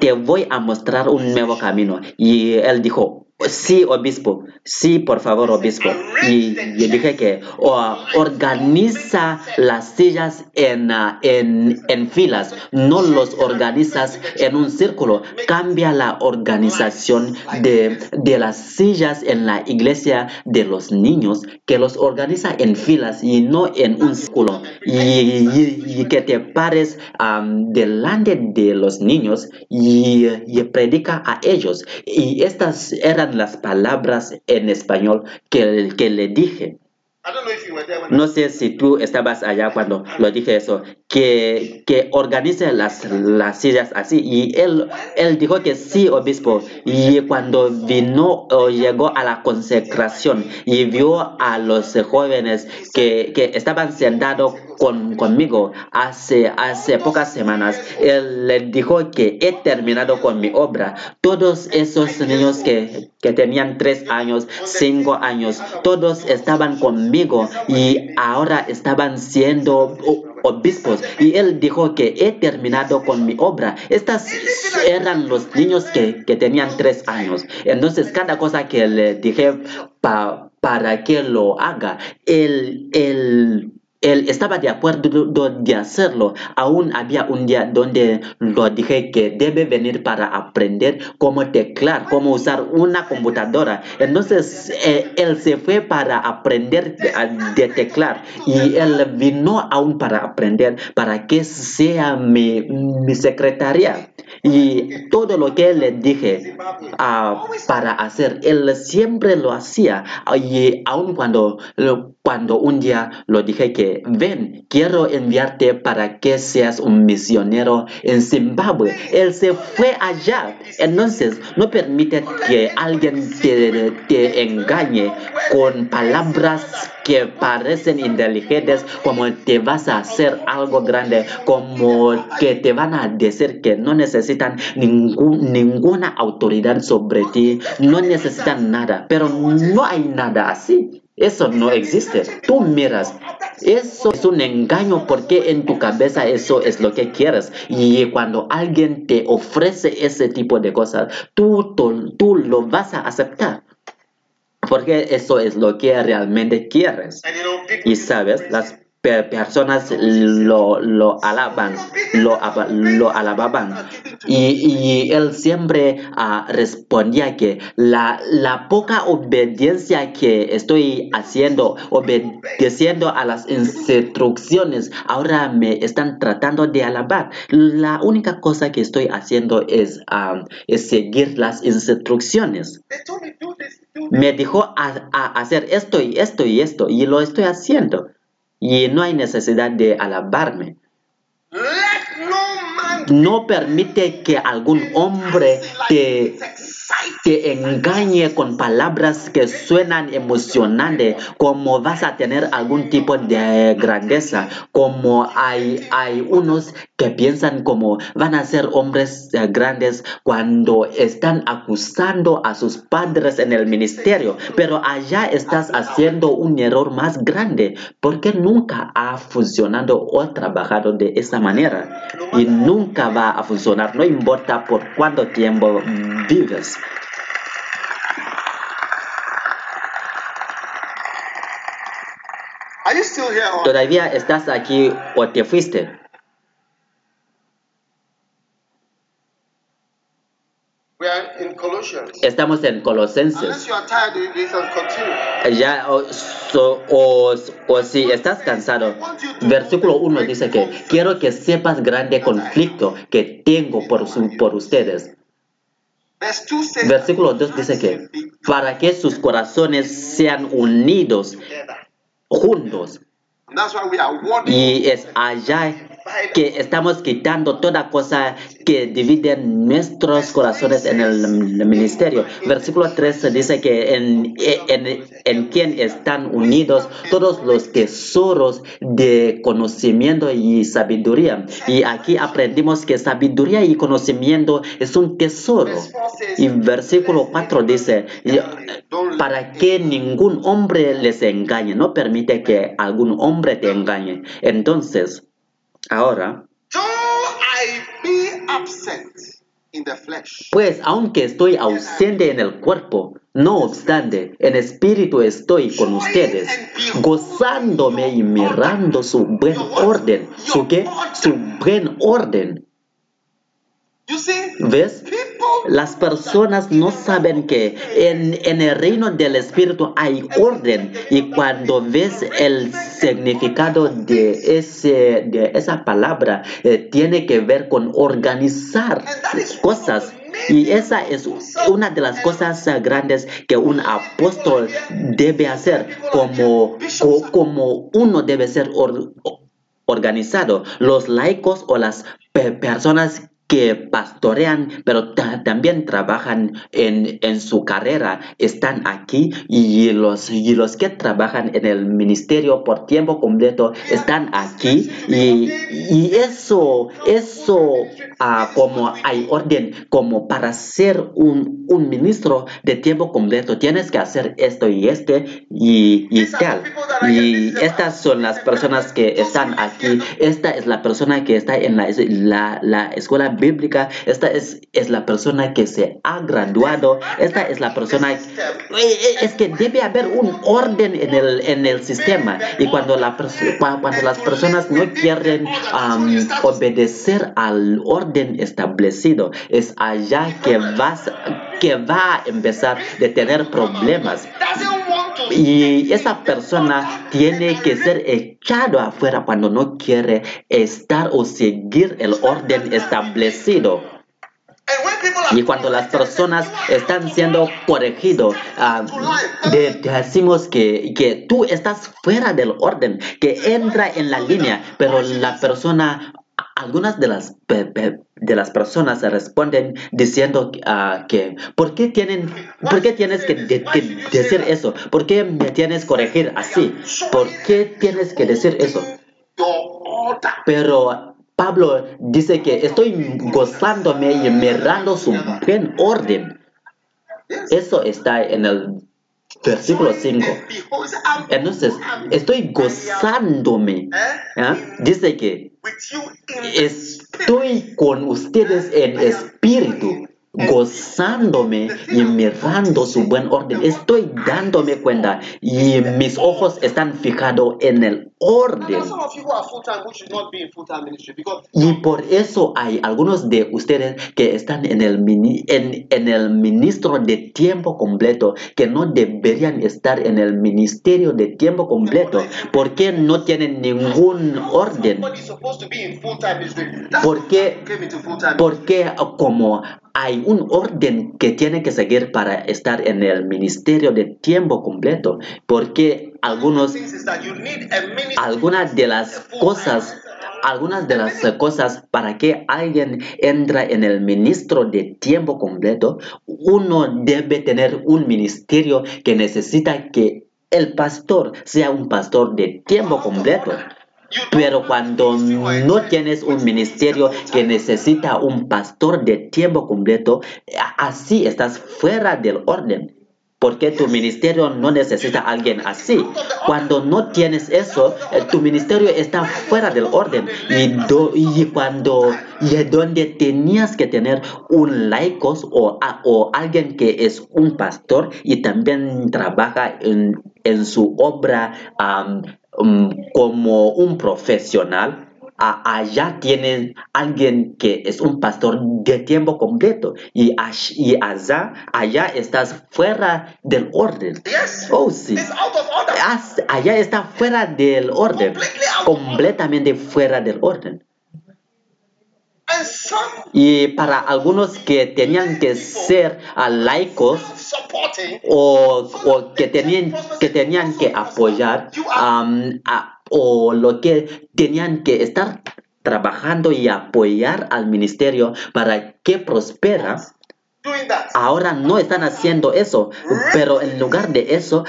te voy a mostrar un nuevo camino. Y él dijo, sí, obispo, sí, por favor, obispo. Y yo dije que "O- organiza las sillas en, ah, en, en filas, no los organizas en un círculo. Cambia la organización de, de las sillas en la iglesia de los niños, que los organiza en filas y no en un círculo. Y, y- y que te pares delante de los niños y, y predica a ellos. Y estas eran las palabras en español que, que le dije. I don't know if you were there when No sé si tú estabas allá cuando lo dije eso, que, que organice las, las sillas así. Y él, él dijo que sí, obispo. Y cuando vino o llegó a la consecración y vio a los jóvenes que, que estaban sentados con, conmigo hace, hace pocas semanas, él le dijo que he terminado con mi obra. Todos esos niños que, que tenían tres años, cinco años, todos estaban conmigo y ahora estaban siendo o- obispos. Y él dijo que he terminado con mi obra. Estas eran los niños que, que tenían tres años. Entonces, cada cosa que le dije pa- para que lo haga, él, él él estaba de acuerdo de hacerlo. Aún había un día donde lo dije que debe venir para aprender cómo teclar, cómo usar una computadora. Entonces eh, él se fue para aprender de, teclar y él vino aún para aprender para que sea mi secretaria. Y todo lo que le dije ah, para hacer, él siempre lo hacía. Y aun cuando, cuando un día lo dije que ven, quiero enviarte para que seas un misionero en Zimbabue. Él se fue allá. Entonces, no permite que alguien te, te engañe con palabras que parecen inteligentes, como te vas a hacer algo grande, como que te van a decir que no necesitan ninguna autoridad sobre ti, no necesitan nada, pero no hay nada así. Eso no existe. Tú miras, eso es un engaño porque en tu cabeza eso es lo que quieres. Y cuando alguien te ofrece ese tipo de cosas, tú, tú, tú lo vas a aceptar. porque eso es lo que realmente quieres. Y sabes, las personas lo, lo alaban, lo, lo alababan. Y, y él siempre ah, respondía que la, la poca obediencia que estoy haciendo, obedeciendo a las instrucciones, ahora me están tratando de alabar. La única cosa que estoy haciendo es, ah, es seguir las instrucciones me dijo a, a hacer esto y esto y esto y lo estoy haciendo y no hay necesidad de alabarme. No permite que algún hombre te. Te engañe con palabras que suenan emocionantes, como vas a tener algún tipo de grandeza, como hay, hay unos que piensan como van a ser hombres eh, grandes cuando están acusando a sus padres en el ministerio, pero allá estás haciendo un error más grande porque nunca ha funcionado o trabajado de esa manera y nunca va a funcionar, no importa por cuánto tiempo vives. Are you still here? Or ¿Todavía estás aquí o te fuiste? we are in Colossians. Estamos en Colosenses. you are tired of this and continue. Ya, o, so- o- o si estás cansado, versículo 1 dice que quiero que sepas grande conflicto que tengo por, su- por ustedes. Verse 2 says, Versículo 2 dice que para que sus corazones sean unidos. Juntos. That's why we are y es allá que estamos quitando toda cosa que divide nuestros corazones en el ministerio. Versículo 13 dice que en, en, en quien están unidos todos los tesoros de conocimiento y sabiduría. Y aquí aprendimos que sabiduría y conocimiento es un tesoro. Y versículo 4 dice, para que ningún hombre les engañe, no permite que algún hombre te engañe. Entonces, ahora, Though I be absent in the flesh, pues aunque estoy ausente en el cuerpo, no obstante, en espíritu estoy con ustedes, gozándome y mirando su buen orden. ¿Su qué? Su buen orden. ¿Ves? Las personas no saben que en, en el reino del Espíritu hay orden y cuando ves el significado de, ese, de esa palabra, eh, tiene que ver con organizar cosas. Y esa es una de las cosas grandes que un apóstol debe hacer, como, co- como uno debe ser or- organizado. Los laicos o las pe- personas que pastorean, pero ta- también trabajan en, en su carrera, están aquí y los, y los que trabajan en el ministerio por tiempo completo están aquí y, y eso, eso ah, como hay orden, como para ser un, un ministro de tiempo completo, tienes que hacer esto y este y, y tal. Y estas son las personas que están aquí. Esta es la persona que está en la, la, la escuela bíblica. Esta es, es la persona que se ha graduado. Esta es la persona... Es que debe haber un orden en el, en el sistema. Y cuando, la, cuando las personas no quieren obedecer al orden establecido, es allá que, vas, que va a empezar de tener problemas. Y esa persona tiene que ser echado afuera cuando no quiere estar o seguir el orden establecido. Y cuando las personas están siendo corregidos, ah, de- decimos que, que tú estás fuera del orden, que entra en la línea, pero la persona, algunas de las, pe- de las personas responden diciendo ah, que, ¿por qué, tienen, ¿por qué tienes que, de- que decir eso? ¿Por qué me tienes que corregir así? ¿Por qué tienes que decir eso? Pero Pablo dice que estoy gozándome y mirando su buen orden. Eso está en el versículo 5. Behold, I'm, Entonces, estoy gozándome. eh. Dice que the estoy con ustedes en espíritu. Gozándome y mirando su buen orden. Estoy dándome cuenta y mis ojos están fijados en el orden. Y por eso hay algunos de ustedes que están en el, mini- en, en el ministro de tiempo completo, que no deberían estar en el ministerio de tiempo completo, porque no tienen ningún orden. somebody is supposed to be in full time ministry. That's ¿Por qué? why you came into full time. Porque como hay un orden que tiene que seguir para estar en el ministerio de tiempo completo, porque algunos algunas de las cosas algunas de las cosas para que alguien entra en el ministro de tiempo completo uno debe tener un ministerio que necesita que el pastor sea un pastor de tiempo completo pero cuando no tienes un ministerio que necesita un pastor de tiempo completo, así estás fuera del orden. Porque tu ministerio no necesita alguien así. Cuando no tienes eso, eh, tu ministerio está fuera del orden. Y, do- y cuando y donde tenías que tener un laicos o, o alguien que es un pastor y también trabaja en, en su obra mm, como un profesional, allá tienen alguien que es un pastor de tiempo completo y, allá, allá estás fuera del orden. Yes. Oh, sí. Allá está fuera del orden, completamente fuera del orden. Y para algunos que tenían que ser laicos o, o que, tenían, que tenían que apoyar a- o lo que tenían que estar trabajando y apoyar al ministerio para que prospera, ahora no están haciendo eso, pero en lugar de eso,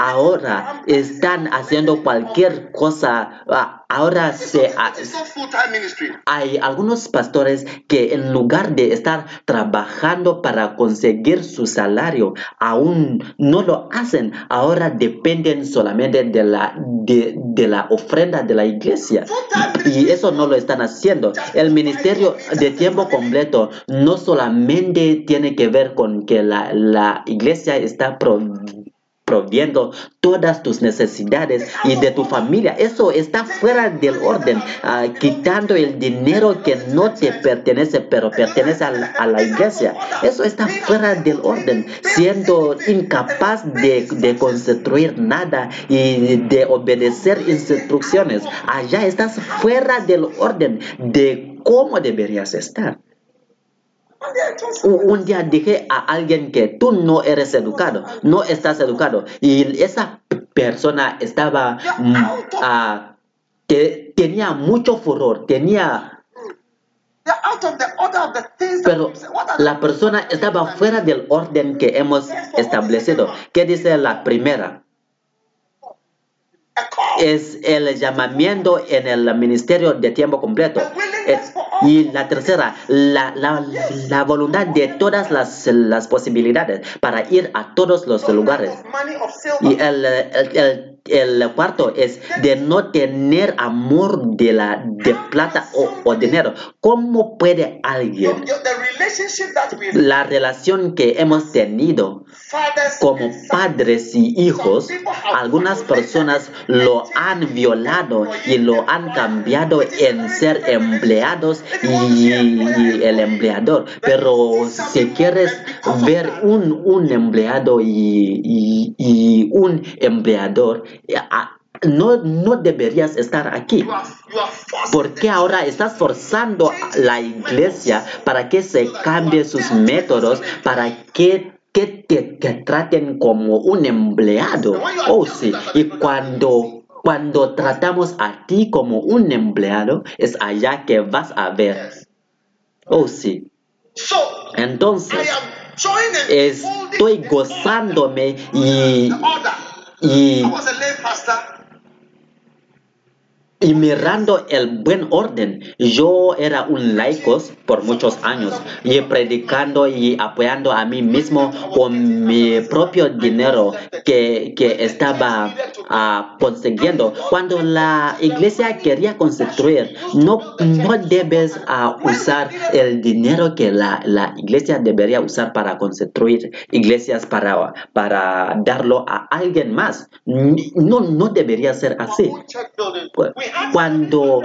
ahora están haciendo cualquier cosa, ahora se... ministry. hay algunos pastores que en lugar de estar trabajando para conseguir su salario, aún no lo hacen. Ahora dependen solamente de la, de, de la ofrenda de la iglesia. Y eso no lo están haciendo. El ministerio de tiempo completo no solamente tiene que ver con que la, la iglesia está proviendo todas tus necesidades y de tu familia. Eso está fuera del orden, ah, quitando el dinero que no te pertenece, pero pertenece a la, a la iglesia. Eso está fuera del orden, siendo incapaz de, de construir nada y de obedecer instrucciones. Allá estás fuera del orden de cómo deberías estar. Un día dije a alguien que tú no eres educado, no estás educado. Y esa persona estaba, ah, te- tenía mucho furor, tenía, pero la persona estaba fuera del orden que hemos establecido. ¿Qué dice la primera? Es el llamamiento en el ministerio de tiempo completo. Eh, Y la tercera, la, la, la voluntad de todas las, las posibilidades para ir a todos los lugares. Y el, el, el- el cuarto es de no tener amor de, la, de plata o, o dinero. ¿Cómo puede alguien, Your- your- the relationship that we la relación que hemos tenido como padres y hijos, algunas personas lo han violado y lo han cambiado en ser empleados y, y el empleador. Pero si quieres ver un, un empleado y, y- y un empleador, no, no deberías estar aquí. you are, you are forced ¿Por qué ahora estás forzando a la iglesia para que se cambie sus métodos, para que, que te, te traten como un empleado? Oh, sí. Y cuando, cuando tratamos a ti como un empleado, es allá que vas a ver. Oh, sí. Entonces, estoy gozándome y, y I was a lay pastor. Y mirando el buen orden, yo era un laico por muchos años y predicando y apoyando a mí mismo con mi propio dinero que, que estaba ah, consiguiendo. Cuando la iglesia quería construir, no, no debes ah, usar el dinero que la, la iglesia debería usar para construir iglesias, para, para darlo a alguien más. No, no debería ser así. Cuando,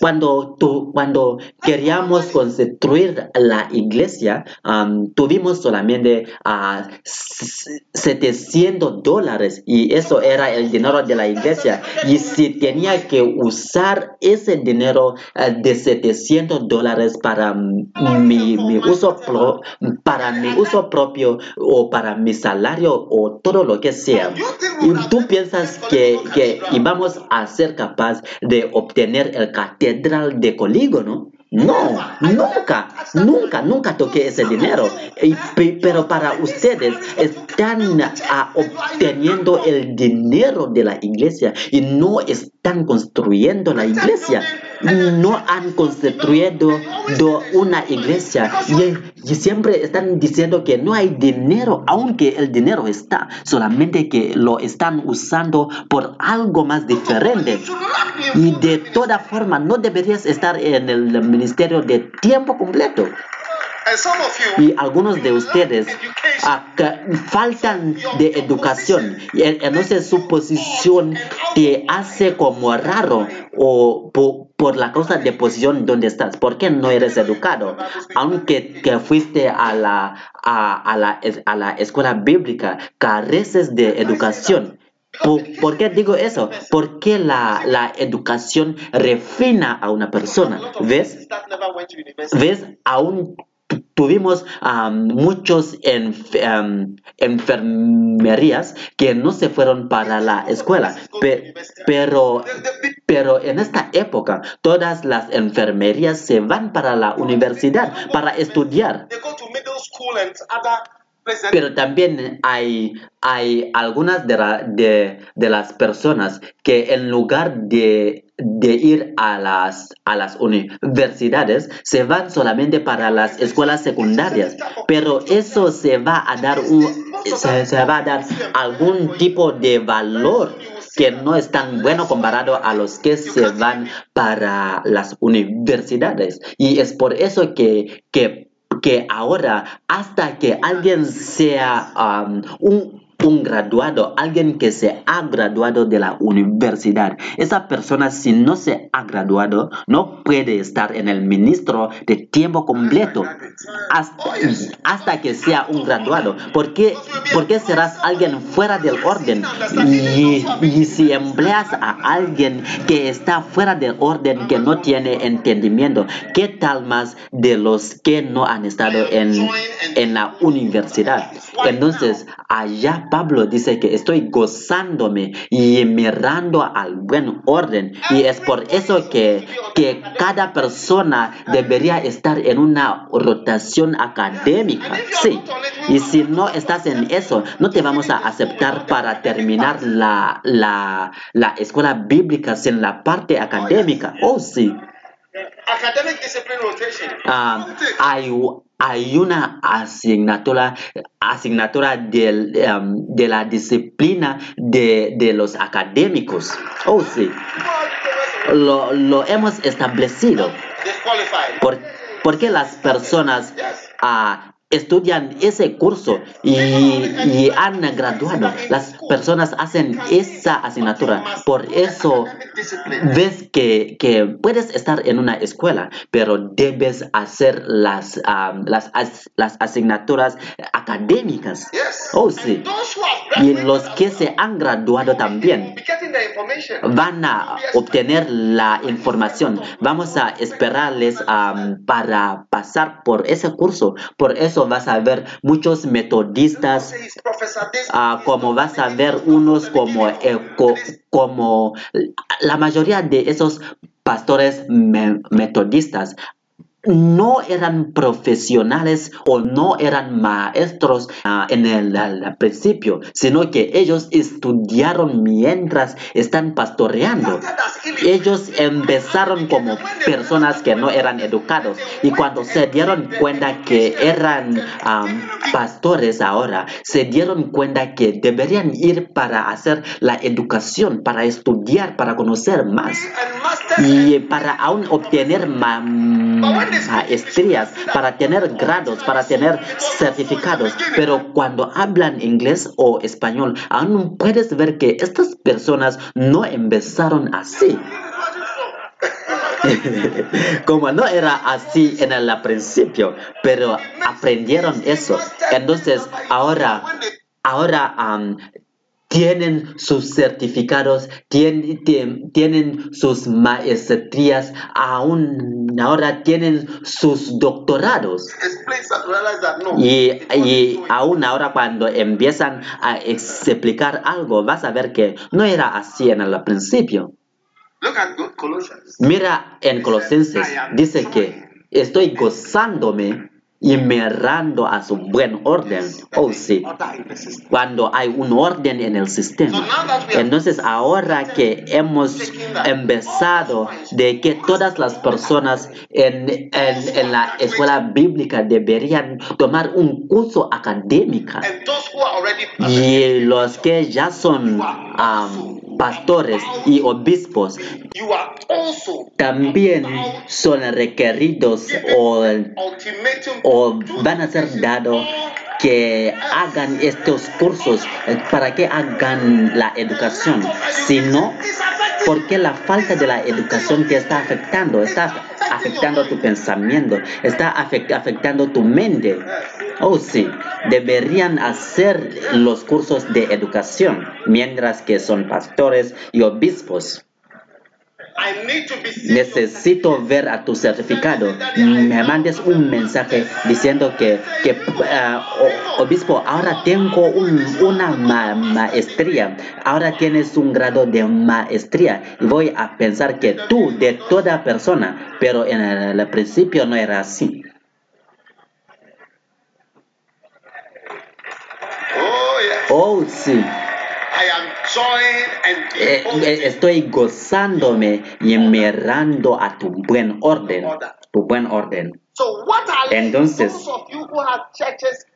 cuando, tu, cuando queríamos construir la iglesia, um, tuvimos solamente uh, 700 dólares y eso era el dinero de la iglesia. Y si tenía que usar ese dinero uh, de 700 dólares para mi, mi uso pro, para mi uso propio o para mi salario o todo lo que sea. Y tú piensas que, que íbamos a ser capaz de obtener el catedral de Colígono. No, nunca, nunca, nunca toqué ese dinero. Pero para ustedes están ah, obteniendo el dinero de la iglesia y no están construyendo la iglesia no han construido una iglesia y, siempre están diciendo que no hay dinero, aunque el dinero está, solamente que lo están usando por algo más diferente. Y de toda forma, no deberías estar en el ministerio de tiempo completo. Y algunos de ustedes faltan de educación. Entonces su posición te hace como raro o por, la cosa de posición donde estás. ¿Por qué no eres educado? Aunque que fuiste a la, a, la, a la escuela bíblica, careces de educación. ¿Por, qué digo eso? Porque la, la, educación refina a una persona. ¿Ves? ¿Ves? Aún tuvimos muchos enfermerías que no se fueron para la escuela, pero, pero en esta época todas las enfermerías se van para la universidad para estudiar. Pero también hay, hay algunas de, de, las personas que en lugar de, de, ir a las, a las universidades se van solamente para las escuelas secundarias. Pero eso se va a dar, un, se, se va a dar algún tipo de valor que no es tan bueno comparado a los que se van para las universidades. Y es por eso que, que que ahora hasta que alguien sea um, un un graduado, alguien que se ha graduado de la universidad. Esa persona si no se ha graduado no puede estar en el ministro de tiempo completo hasta, que sea un graduado. ¿Por qué, serás alguien fuera del orden? Y, y, si empleas a alguien que está fuera del orden, que no tiene entendimiento, ¿qué tal más de los que no han estado en, en la universidad? Entonces, allá Pablo dice que estoy gozándome y mirando al buen orden. Y es por eso que, que cada persona debería estar en una rotación académica. Sí. Y si no estás en eso, no te vamos a aceptar para terminar la, la, la escuela bíblica sin la parte académica. Oh, sí. Ah, hay, hay una asignatura, asignatura um, de la disciplina de, de, los académicos. Oh, sí. Lo, lo hemos establecido. Por, porque las personas uh, estudian ese curso y, han graduado. Las personas hacen esa asignatura. Por eso ves que, puedes estar en una escuela, pero debes hacer las, las, las asignaturas académicas. Oh, sí. Y los que se han graduado también van a obtener la información. Vamos a esperarles para pasar por ese curso. Por eso vas a ver muchos metodistas, uh, como vas a ver unos como, como la mayoría de esos pastores metodistas no eran profesionales o no eran maestros ah, en el principio, sino que ellos estudiaron mientras están pastoreando. Ellos empezaron como personas que no eran educados y cuando se dieron cuenta que eran pastores ahora, se dieron cuenta que deberían ir para hacer la educación, para estudiar, para conocer más y para aún obtener ma- maestrías, para tener grados, para tener certificados. Pero cuando hablan inglés o español, aún puedes ver que estas personas no empezaron así. Como no era así en el principio, pero aprendieron eso. Entonces, ahora, ahora am, tienen sus certificados, tien- tien- tienen sus maestrías, aún ahora tienen sus doctorados. Y, y aún ahora cuando empiezan a explicar algo, vas a ver que no era así en el principio. Mira en Colosenses, dice que estoy gozándome y mirando a su buen orden. Oh, sí. Cuando hay un orden en el sistema. Entonces ahora que hemos empezado de que todas las personas en, en- en la escuela bíblica deberían tomar un curso académico y los que ya son pastores y obispos. También son requeridos o van a ser dados que hagan estos cursos eh, para que hagan la educación. Si no, porque la falta de la educación te está afectando, está afectando tu pensamiento, está afect- afectando tu mente. Oh, sí, deberían hacer los cursos de educación mientras que son pastores y obispos. I need to be seen Necesito ver a tu certificado. Me mandes un mensaje diciendo que, que o- obispo, ahora tengo un- una ma- maestría, ahora tienes un grado de maestría y voy a pensar que tú, de toda persona, pero en el, principio no era así. Oh. Oh, sí. Eh, eh, estoy gozándome y mirando a tu buen orden, tu buen orden. So what are Entonces,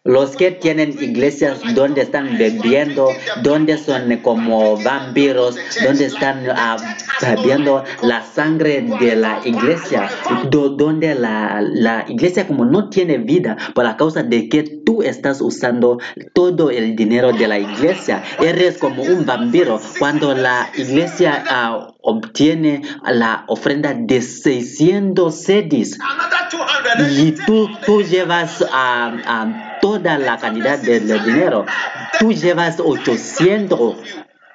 Los que tienen iglesias donde están bebiendo, donde son como vampiros, donde están ah, bebiendo la sangre de la iglesia, do- donde la, iglesia como no tiene vida por la causa de que tú estás usando todo el dinero de la iglesia. Eres como un vampiro. Cuando la iglesia ah, obtiene la ofrenda de 600 sedis, another 200 y tú, tú llevas a, a toda la cantidad de, dinero, tú llevas 800.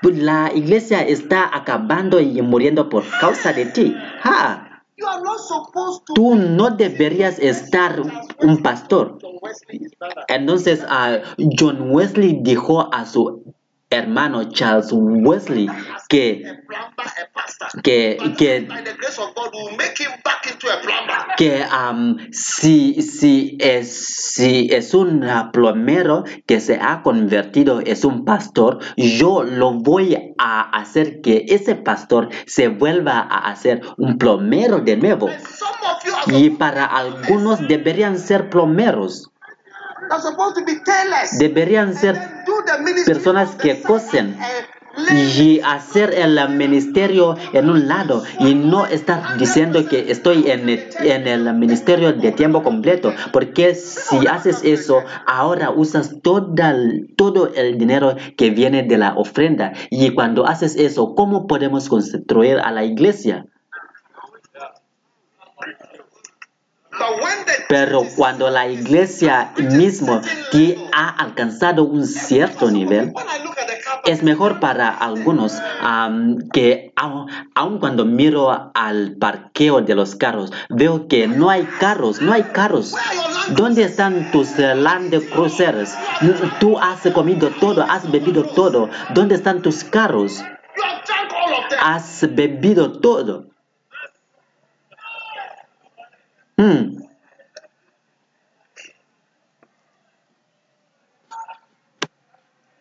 La iglesia está acabando y muriendo por causa de ti. Tú no deberías estar un pastor. Entonces ah, John Wesley dijo a su hermano Charles Wesley que, que, que que am, si, si, es, si es un plomero que se ha convertido es un pastor, yo lo voy a hacer que ese pastor se vuelva a hacer un plomero de nuevo. Y para algunos deberían ser plomeros, deberían ser personas que cosen y hacer el ministerio en un lado y no estar diciendo que estoy en el, ministerio de tiempo completo porque si haces eso ahora usas todo el dinero que viene de la ofrenda y cuando haces eso ¿cómo podemos construir a la iglesia? Pero cuando la iglesia mismo te ha alcanzado un cierto nivel, es mejor para algunos que au- aun cuando miro al parqueo de los carros, veo que no hay carros, no hay carros. ¿Dónde están tus Land Cruisers? Tú has comido todo, has bebido todo. ¿Dónde están tus carros? Has bebido todo. Hmm.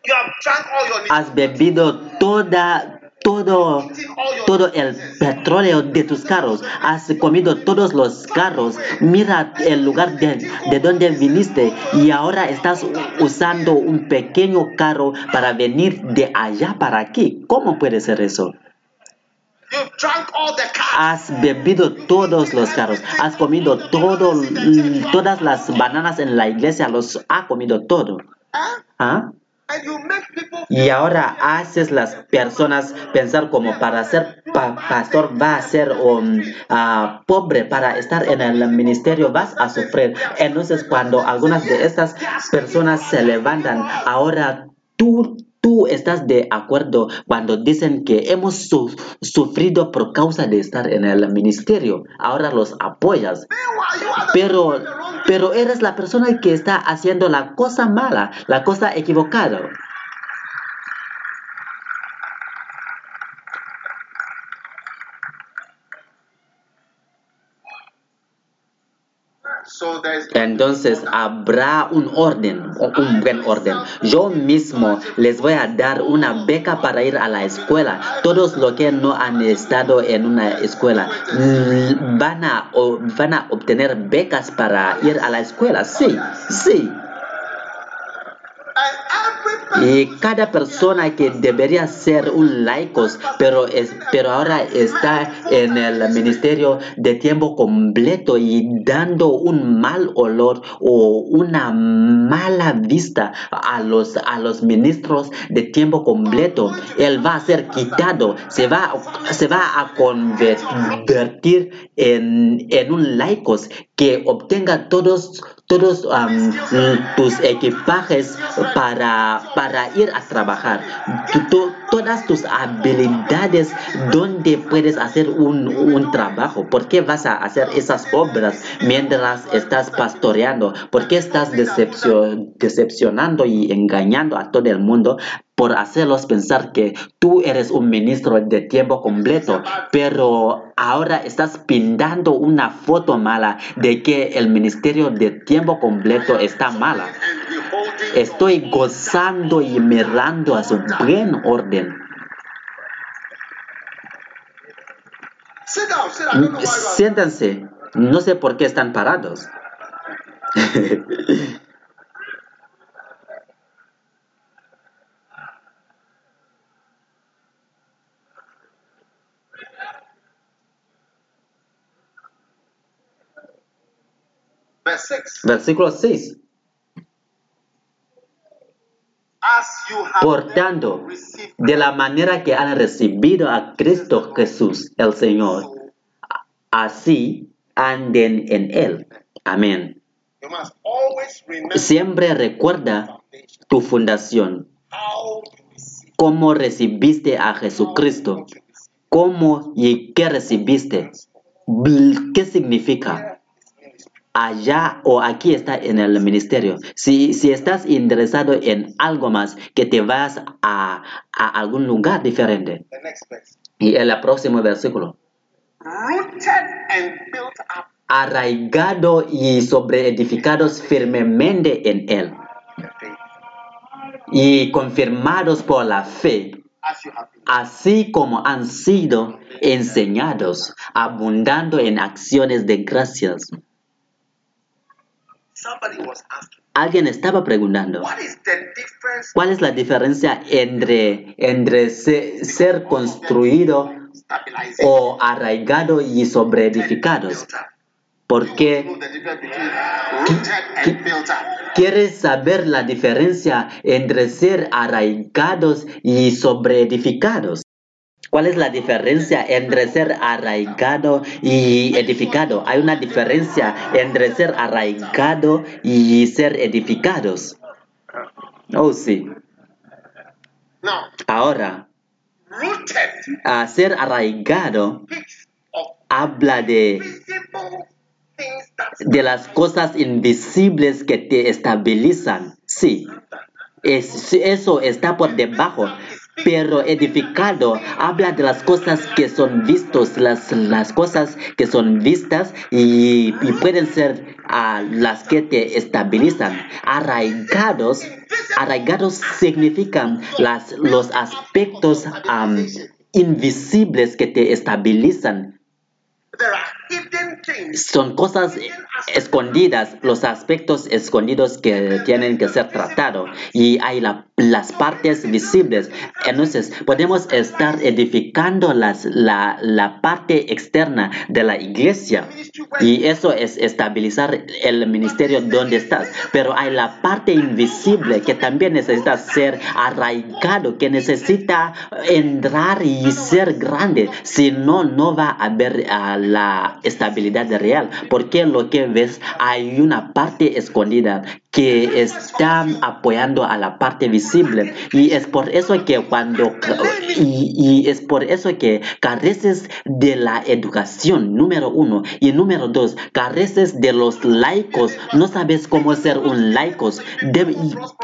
You have drank all your has bebido toda, todo, todo el petróleo de tus carros, has comido todos los carros, mira el lugar de, de donde viniste y ahora estás usando un pequeño carro para venir de allá para aquí. ¿Cómo puede ser eso? Has bebido todos los carros, has comido todo, todas las bananas en la iglesia, los ha comido todo. ¿Ah? Y ahora haces las personas pensar como para ser pa- pastor va a ser um, ah, pobre, para estar en el ministerio vas a sufrir. Entonces cuando algunas de estas personas se levantan, ahora tú, tú estás de acuerdo cuando dicen que hemos su- sufrido por causa de estar en el ministerio. Ahora los apoyas. Pero, pero eres la persona que está haciendo la cosa mala, la cosa equivocada. So there is Entonces habrá un orden, un buen orden. Yo mismo les voy a dar una beca para ir a la escuela. Todos los que no han estado en una escuela mm, van a, o- van a obtener becas para ir a la escuela. Sí, sí. Y cada persona que debería ser un laicos, pero, es, pero ahora está en el ministerio de tiempo completo y dando un mal olor o una mala vista a los, a los ministros de tiempo completo, él va a ser quitado, se va, se va a convertir en, en un laicos que obtenga todos, todos um, tus equipajes para, para ir a trabajar. Todas tus habilidades donde puedes hacer un, un trabajo. ¿Por qué vas a hacer esas obras mientras estás pastoreando? ¿Por qué estás decepcio- decepcionando y engañando a todo el mundo? Por hacerlos pensar que tú eres un ministro de tiempo completo, pero ahora estás pintando una foto mala de que el ministerio de tiempo completo está mala. Estoy gozando y mirando a su buen orden. Siéntanse. No sé por qué están parados. Versículo 6. As you have Por tanto, de la manera que han recibido a Cristo Jesús, el Señor, así anden en Él. Amén. Siempre recuerda tu fundación, cómo recibiste a Jesucristo, cómo y qué recibiste, qué significa. Allá o aquí está en el ministerio. Si, si estás interesado en algo más, que te vas a, a algún lugar diferente. Y el próximo versículo. Rooted and built up Arraigado y sobreedificados firmemente en Él y confirmados por la fe así como han sido enseñados, abundando en acciones de gracias. Alguien estaba preguntando, ¿cuál es la diferencia entre, entre se- ser construido o arraigado y sobreedificados? built up? ¿Por qué Know the difference between rooted and built up. quieres saber la diferencia entre ser arraigados y sobreedificados? ¿Cuál es la diferencia entre ser arraigado y edificado? Hay una diferencia entre ser arraigado y ser edificados. Oh, sí. Ahora, a ser arraigado habla de, de las cosas invisibles que te estabilizan. Sí, es, eso está por debajo. Pero edificado habla de las cosas que son vistos, las, las cosas que son vistas y, pueden ser ah, las que te estabilizan. Arraigados, arraigados significan las, los aspectos invisibles que te estabilizan. Son cosas escondidas, los aspectos escondidos que tienen que ser tratados y hay la- las partes visibles. Entonces, podemos estar edificando las, la, la parte externa de la iglesia y eso es estabilizar el ministerio donde estás. Pero hay la parte invisible que también necesita ser arraigado, que necesita entrar y ser grande. Si no, no va a haber ah, la estabilidad real. Porque lo que ves, hay una parte escondida que está apoyando a la parte visible. Y es por eso que cuando... Y, y es por eso que careces de la educación, número uno. Y número dos, careces de los laicos. No sabes cómo ser un laicos. Debe-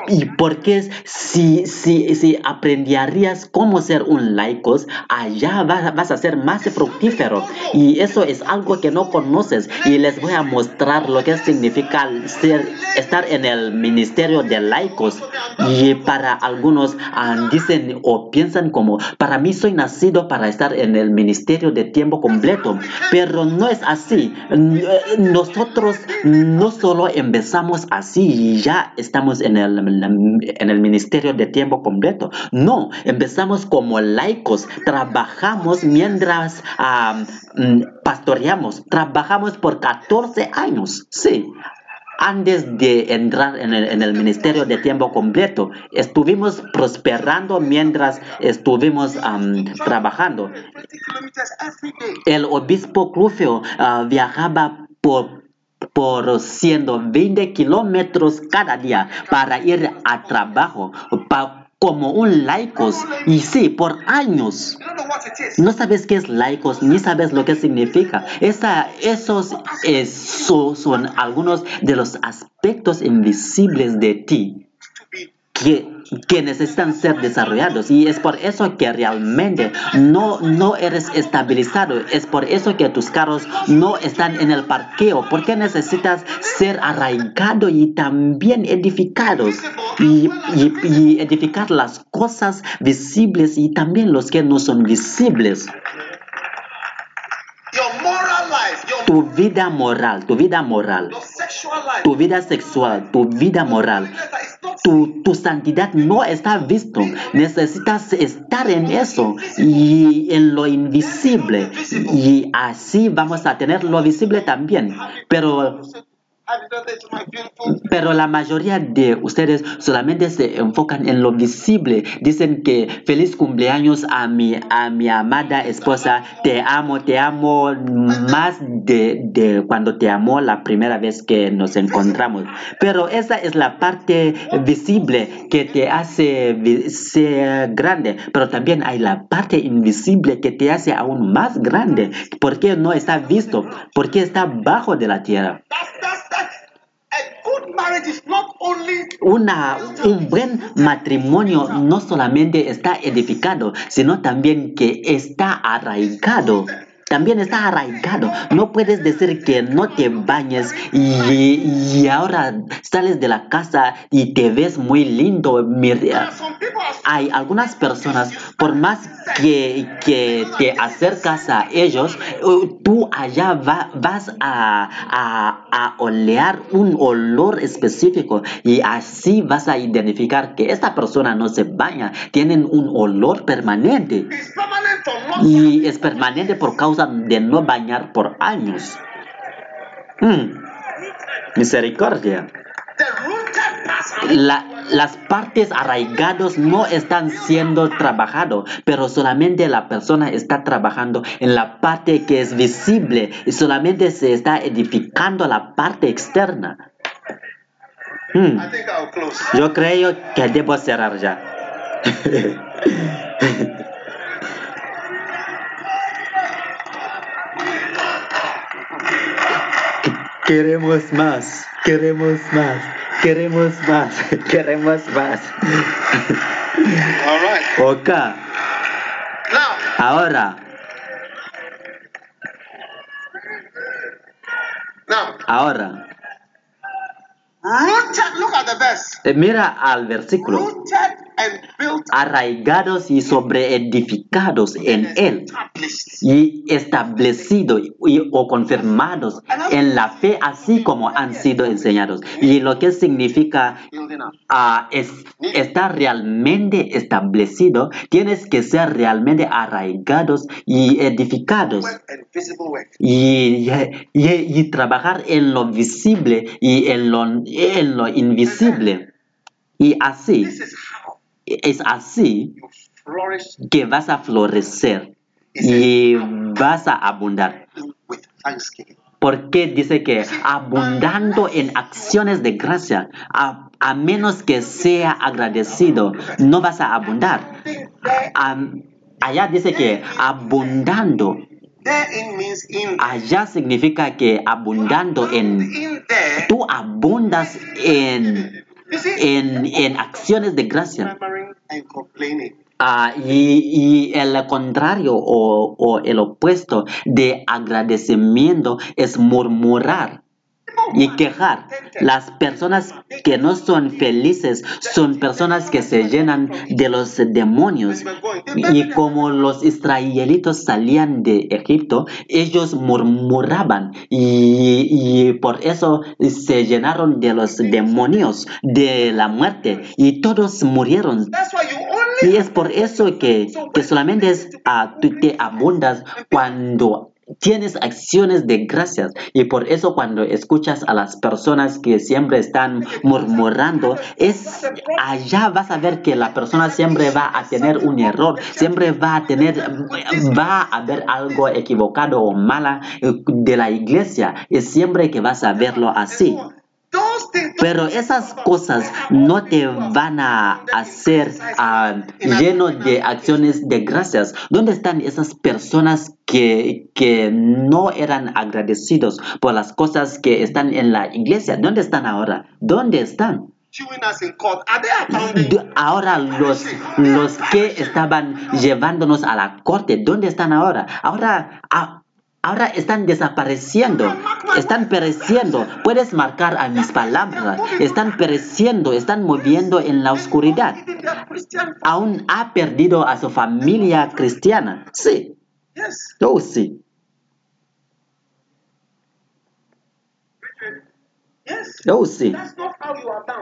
y, porque si, si, aprenderías cómo ser un laicos, allá vas, vas a ser más fructífero. Y eso es algo que no conoces. Y les voy a mostrar lo que significa ser, estar en el ministerio de laicos. Y para algunos ah, dicen o piensan como, para mí soy nacido para estar en el ministerio de tiempo completo. Pero no es así. Nosotros no solo empezamos así y ya estamos en el, en el ministerio de tiempo completo. No, empezamos como laicos. Trabajamos mientras ah, mm, pastoreamos. Trabajamos por 14 años. Sí. Antes de entrar en el, ministerio de tiempo completo, estuvimos prosperando mientras estuvimos trabajando. 20 kilometers every day. El obispo Clufeo ah, viajaba por, por 120 kilómetros cada día para ir a trabajo como un laicos. Y sí, por años. No sabes qué es laicos, ni sabes lo que significa. Esa, esos es- so- son algunos de los aspectos invisibles de ti que, que necesitan ser desarrollados. Y es por eso que realmente no, no eres estabilizado, es por eso que tus carros no están en el parqueo, porque necesitas ser arraigado y también edificados. Y, y- y edificar las cosas visibles y también los que no son visibles. your moral life, your, Tu vida moral, tu vida moral, tu vida sexual, tu vida moral, tu, tu santidad no está visto. Necesitas estar en eso y en lo invisible. Y así vamos a tener lo visible también. Pero, pero la mayoría de ustedes solamente se enfocan en lo visible. Dicen que feliz cumpleaños a mi, amada esposa. Te amo, te amo más de, de cuando te amó la primera vez que nos encontramos. Pero esa es la parte visible que te hace ser grande. Pero también hay la parte invisible que te hace aún más grande. Porque no está visto, porque está bajo de la tierra. That's that's that's a good marriage is not only Una, un buen matrimonio no solamente está edificado, sino también que está arraigado. También está arraigado. No puedes decir que no te bañes y, y ahora sales de la casa y te ves muy lindo. Mira, hay algunas personas, por más que, que te acercas a ellos, eh, tú allá va- vas a, a, a olear un olor específico y así vas a identificar que esta persona no se baña, tienen un olor permanente y es permanente por causa de no bañar por años. Mm, Misericordia. las partes arraigados no están siendo trabajados, pero solamente la persona está trabajando en la parte que es visible y solamente se está edificando la parte externa. Close. yo creo que debo cerrar ya. Queremos más, queremos más, queremos más, queremos más. All right. Ok, Now, ahora, now, ahora, rooted. Look at the verse. eh, mira al versículo. Rooted Arraigados y sobreedificados en él. y establecidos y- o confirmados en la fe así como han sido enseñados. Y lo que significa ah, es estar realmente establecido, tienes que ser realmente arraigados y edificados. Y, y- y trabajar en lo visible y en lo, en lo invisible. Y así, es así que vas a florecer y vas a abundar. Porque dice que abundando en acciones de gracia, a, menos que sea agradecido, no vas a abundar. Allá dice que abundando, allá significa que abundando en, tú abundas en, en, en acciones de gracia. Ah, y, y el contrario o, o el opuesto de agradecimiento es murmurar y quejar. Las personas que no son felices son personas que se llenan de los demonios. Y como los israelitos salían de Egipto, ellos murmuraban y, y por eso se llenaron de los demonios, de la muerte, y todos murieron. Y es por eso que, que solamente es, tú te abundas cuando tienes acciones de gracias. Y por eso cuando escuchas a las personas que siempre están murmurando, es allá vas a ver que la persona siempre va a tener un error, siempre va a tener, va a haber algo equivocado o mala eh, de la iglesia. Es siempre que vas a verlo así. Pero esas cosas no te van a hacer ah, lleno de acciones de gracias. ¿Dónde están esas personas que, que no eran agradecidos por las cosas que están en la iglesia? ¿Dónde están ahora? ¿Dónde están? Ahora los, los que estaban llevándonos a la corte, ¿dónde están ahora? Ahora, a- ahora están desapareciendo, están pereciendo. Puedes marcar a mis palabras, están pereciendo, están moviendo en la oscuridad. Aún ha perdido a su familia cristiana. Sí, oh sí. Oh sí.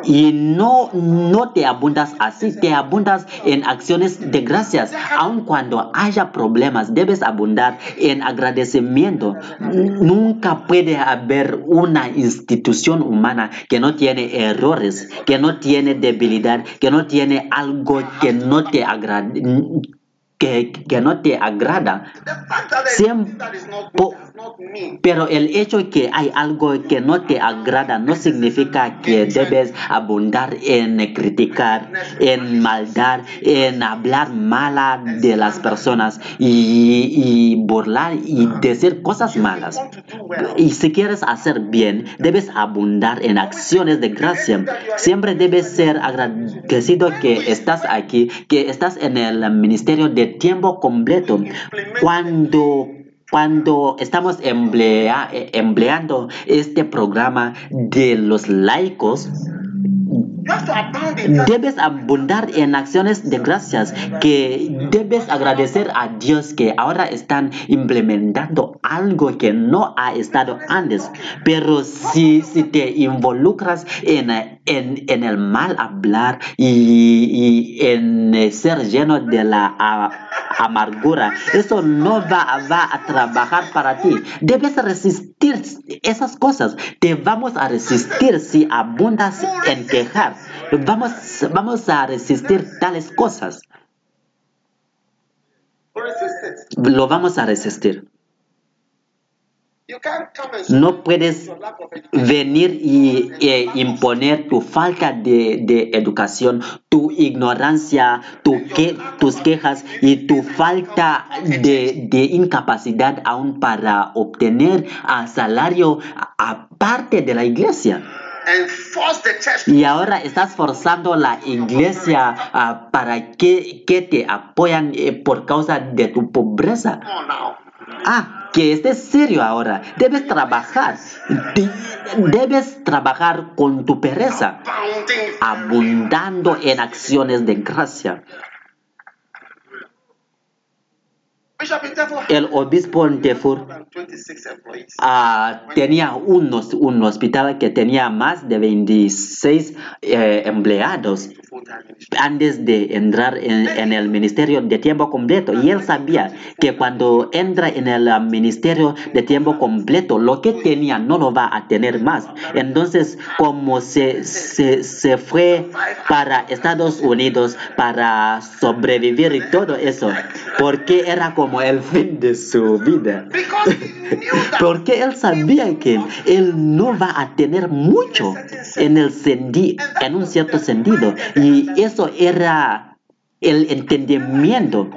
Y no, no te abundas así, te abundas en acciones de gracias. Aun cuando haya problemas, debes abundar en agradecimiento. Nunca puede haber una institución humana que no tiene errores, que no tiene debilidad, que no tiene algo que no te agrada. Que, que no te agrada, The fact that there's Siem- something that is not po- good does not mean pero el hecho que hay algo que no te agrada no significa que debes abundar en criticar, en maldad, en hablar mala de las personas y, y burlar y decir cosas malas. Y si quieres hacer bien, debes abundar en acciones de gracia. Siempre debes ser agradecido que estás aquí, que estás en el ministerio de tiempo completo. Cuando cuando estamos emplea- eh, empleando este programa de los laicos. Debes abundar en acciones de gracias, que debes agradecer a Dios que ahora están implementando algo que no ha estado antes. Pero si, si te involucras en, en, en el mal hablar y, y en eh, ser lleno de la a- amargura, eso no va, va a trabajar para ti. Debes resistir esas cosas. Te vamos a resistir si abundas en quejar. Vamos, vamos a resistir tales cosas. Lo vamos a resistir. You can't come and No puedes venir y e imponer tu falta de, de educación, tu ignorancia, tu que, tus quejas y tu falta de, de incapacidad aún para obtener a salario aparte de la iglesia. Y ahora estás forzando la iglesia para que, que te apoyan eh, por causa de tu pobreza. Ah, que estés serio ahora. Debes trabajar. De- debes trabajar con tu pereza, abundando en acciones de gracia. El obispo 26 employees. ah, tenía unos, un hospital que tenía más de 26 eh, empleados antes de entrar en, el ministerio de tiempo completo. Y él sabía que cuando entra en el ministerio de tiempo completo, lo que tenía no lo va a tener más. Entonces, como se, se, se fue para Estados Unidos para sobrevivir y todo eso, porque era como el fin de su vida. Porque él sabía que él no va a tener mucho en, el sendi- en un cierto sentido. Y eso era el entendimiento.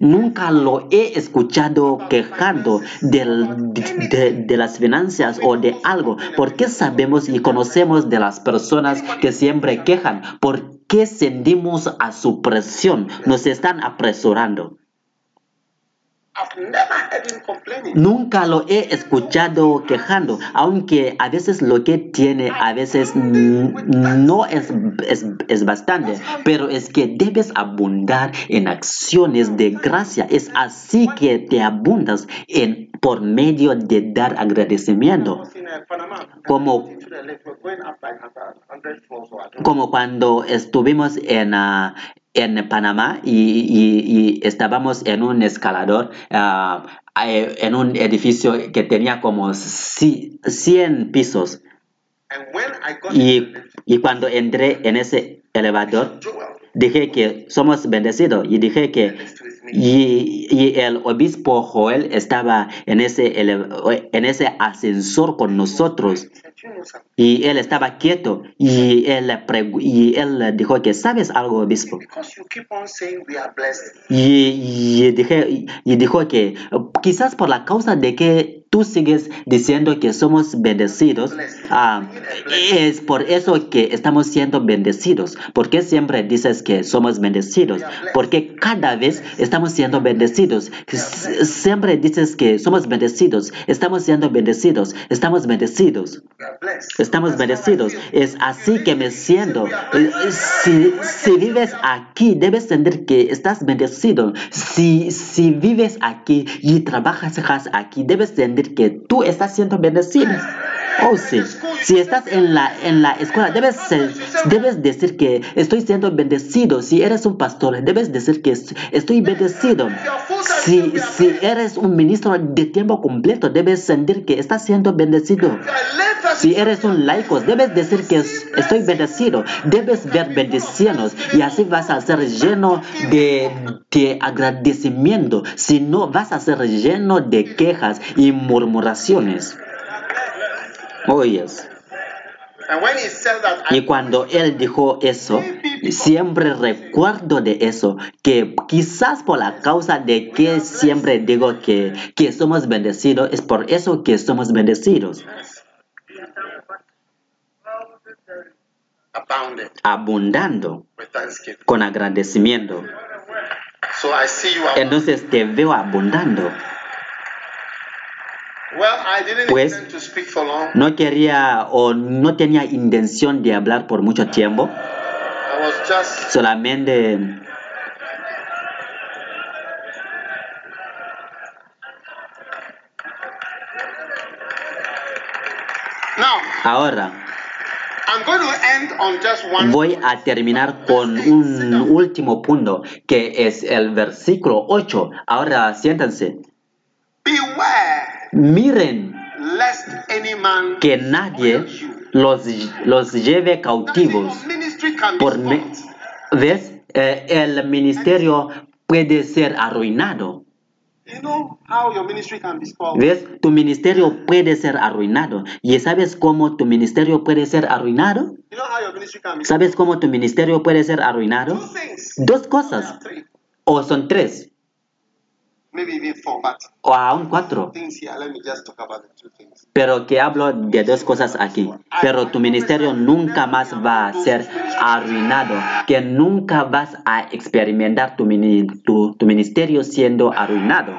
Nunca lo he escuchado quejando del- de, de las finanzas o de algo. Porque sabemos y conocemos de las personas que siempre quejan. ¿Por qué sentimos a su presión? Nos están apresurando. I've never heard him complaining. Nunca lo he escuchado quejando, aunque a veces lo que tiene a veces no es, es, es bastante, pero es que debes abundar en acciones de gracia. Es así que te abundas en, por medio de dar agradecimiento. uh. Como- Into the lake, we're going up like 100 floors or I don't know. Como cuando estuvimos en, ah, en Panamá y, y- y estábamos en un escalador, ah, eh, en un edificio que tenía como ci- 100 pisos. Y, y cuando entré en ese elevador, dije que somos bendecidos y dije que y, y el obispo Joel estaba en ese, en ese ascensor con nosotros. Y él estaba quieto y él, y él dijo que sabes algo obispo y, y dije, y dijo que quizás por la causa de que tú sigues diciendo que somos bendecidos, ah, es por eso que estamos siendo bendecidos. ¿Por qué siempre dices que somos bendecidos? Porque cada vez estamos siendo bendecidos. Siempre dices que somos bendecidos. Estamos siendo bendecidos. Estamos bendecidos. Estamos bendecidos. Es así que me siento. Si, si vives aquí, debes sentir que estás bendecido. Si, si vives aquí y trabajas aquí, debes sentir que tú estás siendo bendecido. Oh, sí. Si estás en la, en la escuela, debes, debes decir que estoy siendo bendecido. Si eres un pastor, debes decir que es- estoy bendecido. Si, si eres un ministro de tiempo completo, debes sentir que estás siendo bendecido. Si eres un laico, debes decir que es- estoy bendecido. Debes ver bendiciones y así vas a ser lleno de, de agradecimiento. Si no, vas a ser lleno de quejas y murmuraciones. Yes. And when he said that, I Y cuando él dijo eso, siempre recuerdo de eso, que quizás por la causa de que siempre digo que, que somos bendecidos, es por eso que somos bendecidos, abundando con agradecimiento. Entonces te veo abundando. Well, I didn't Pues- intend to speak for long. No quería o no tenía intención de hablar por mucho tiempo, solamente ahora voy a terminar con un último punto que es el versículo 8. Ahora siéntanse. Miren lest any man que nadie los, los lleve cautivos. Por me-. ¿Ves? Eh, el ministerio puede ser arruinado. You know how your ministry can be spoiled. ¿Ves? Tu ministerio puede ser arruinado. ¿Y sabes cómo tu ministerio puede ser arruinado? You know how your ministry can be ¿Sabes cómo tu ministerio puede ser arruinado? Dos cosas. O son tres. Maybe even four, but o aún cuatro. Pero que hablo de dos cosas aquí. Pero tu ministerio nunca más va a ser arruinado. Que nunca vas a experimentar tu, tu, tu ministerio siendo arruinado.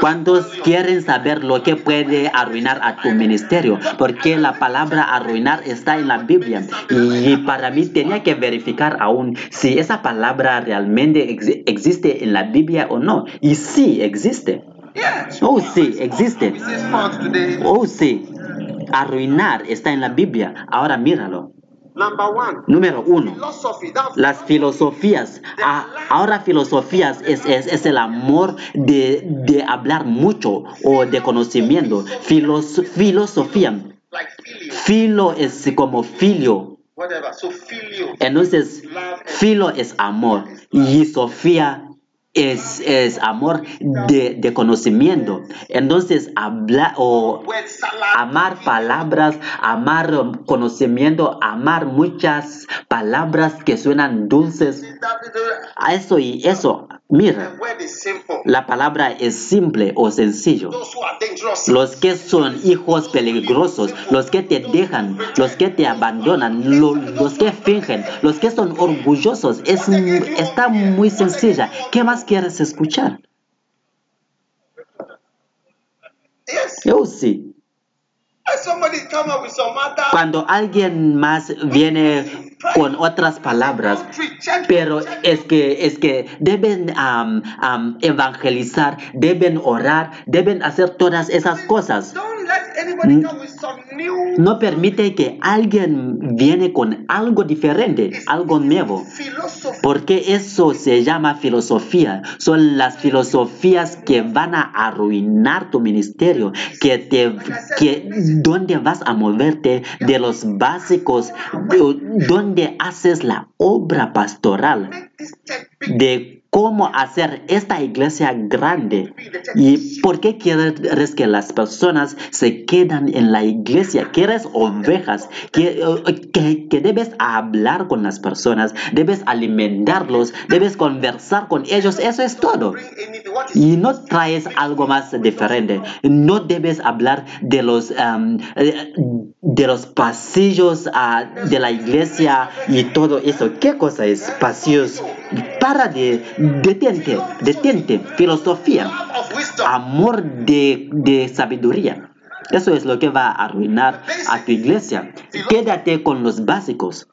¿Cuántos quieren saber lo que puede arruinar a tu ministerio? Porque la palabra arruinar está en la Biblia. Y para mí tenía que verificar aún si esa palabra realmente ex- existe en la Biblia o no. Y sí existe. Oh, sí, existe. Oh, sí. Arruinar está en la Biblia. Ahora míralo. Número uno. Las filosofías. Ah, ahora filosofías es, es, es el amor de, de hablar mucho o de conocimiento. Filos- filosofía. Filo es como filio. Entonces, filo es amor. Y Sofía es, es amor de, de conocimiento. Entonces, hablar o amar palabras, amar conocimiento, amar muchas palabras que suenan dulces. Eso y eso, mira, la palabra es simple o sencillo. Los que son hijos peligrosos, los que te dejan, los que te abandonan, lo- los que fingen, los que son orgullosos, es, está muy sencilla. ¿Qué más quieres escuchar? Yo sí. Some other Cuando alguien más viene con otras palabras, pero es que es que deben am, am, evangelizar, deben orar, deben hacer todas esas cosas. No permite que alguien viene con algo diferente, algo nuevo. Porque eso se llama filosofía. Son las filosofías que van a arruinar tu ministerio, que te, que donde vas a moverte de los básicos, de- donde haces la obra pastoral, de cómo hacer esta iglesia grande. ¿Y por qué quieres que las personas se quedan en la iglesia? ¿Quieres ovejas? Que, que, debes hablar con las personas, debes alimentarlos, debes conversar con ellos. Eso es todo. Y no traes algo más diferente. No debes hablar de los, eh, de los pasillos ah, de la iglesia y todo eso. ¿Qué cosa es pasillos? Para de, detente, detente. Filosofía, amor de, de sabiduría. Eso es lo que va a arruinar a tu iglesia. Quédate con los básicos.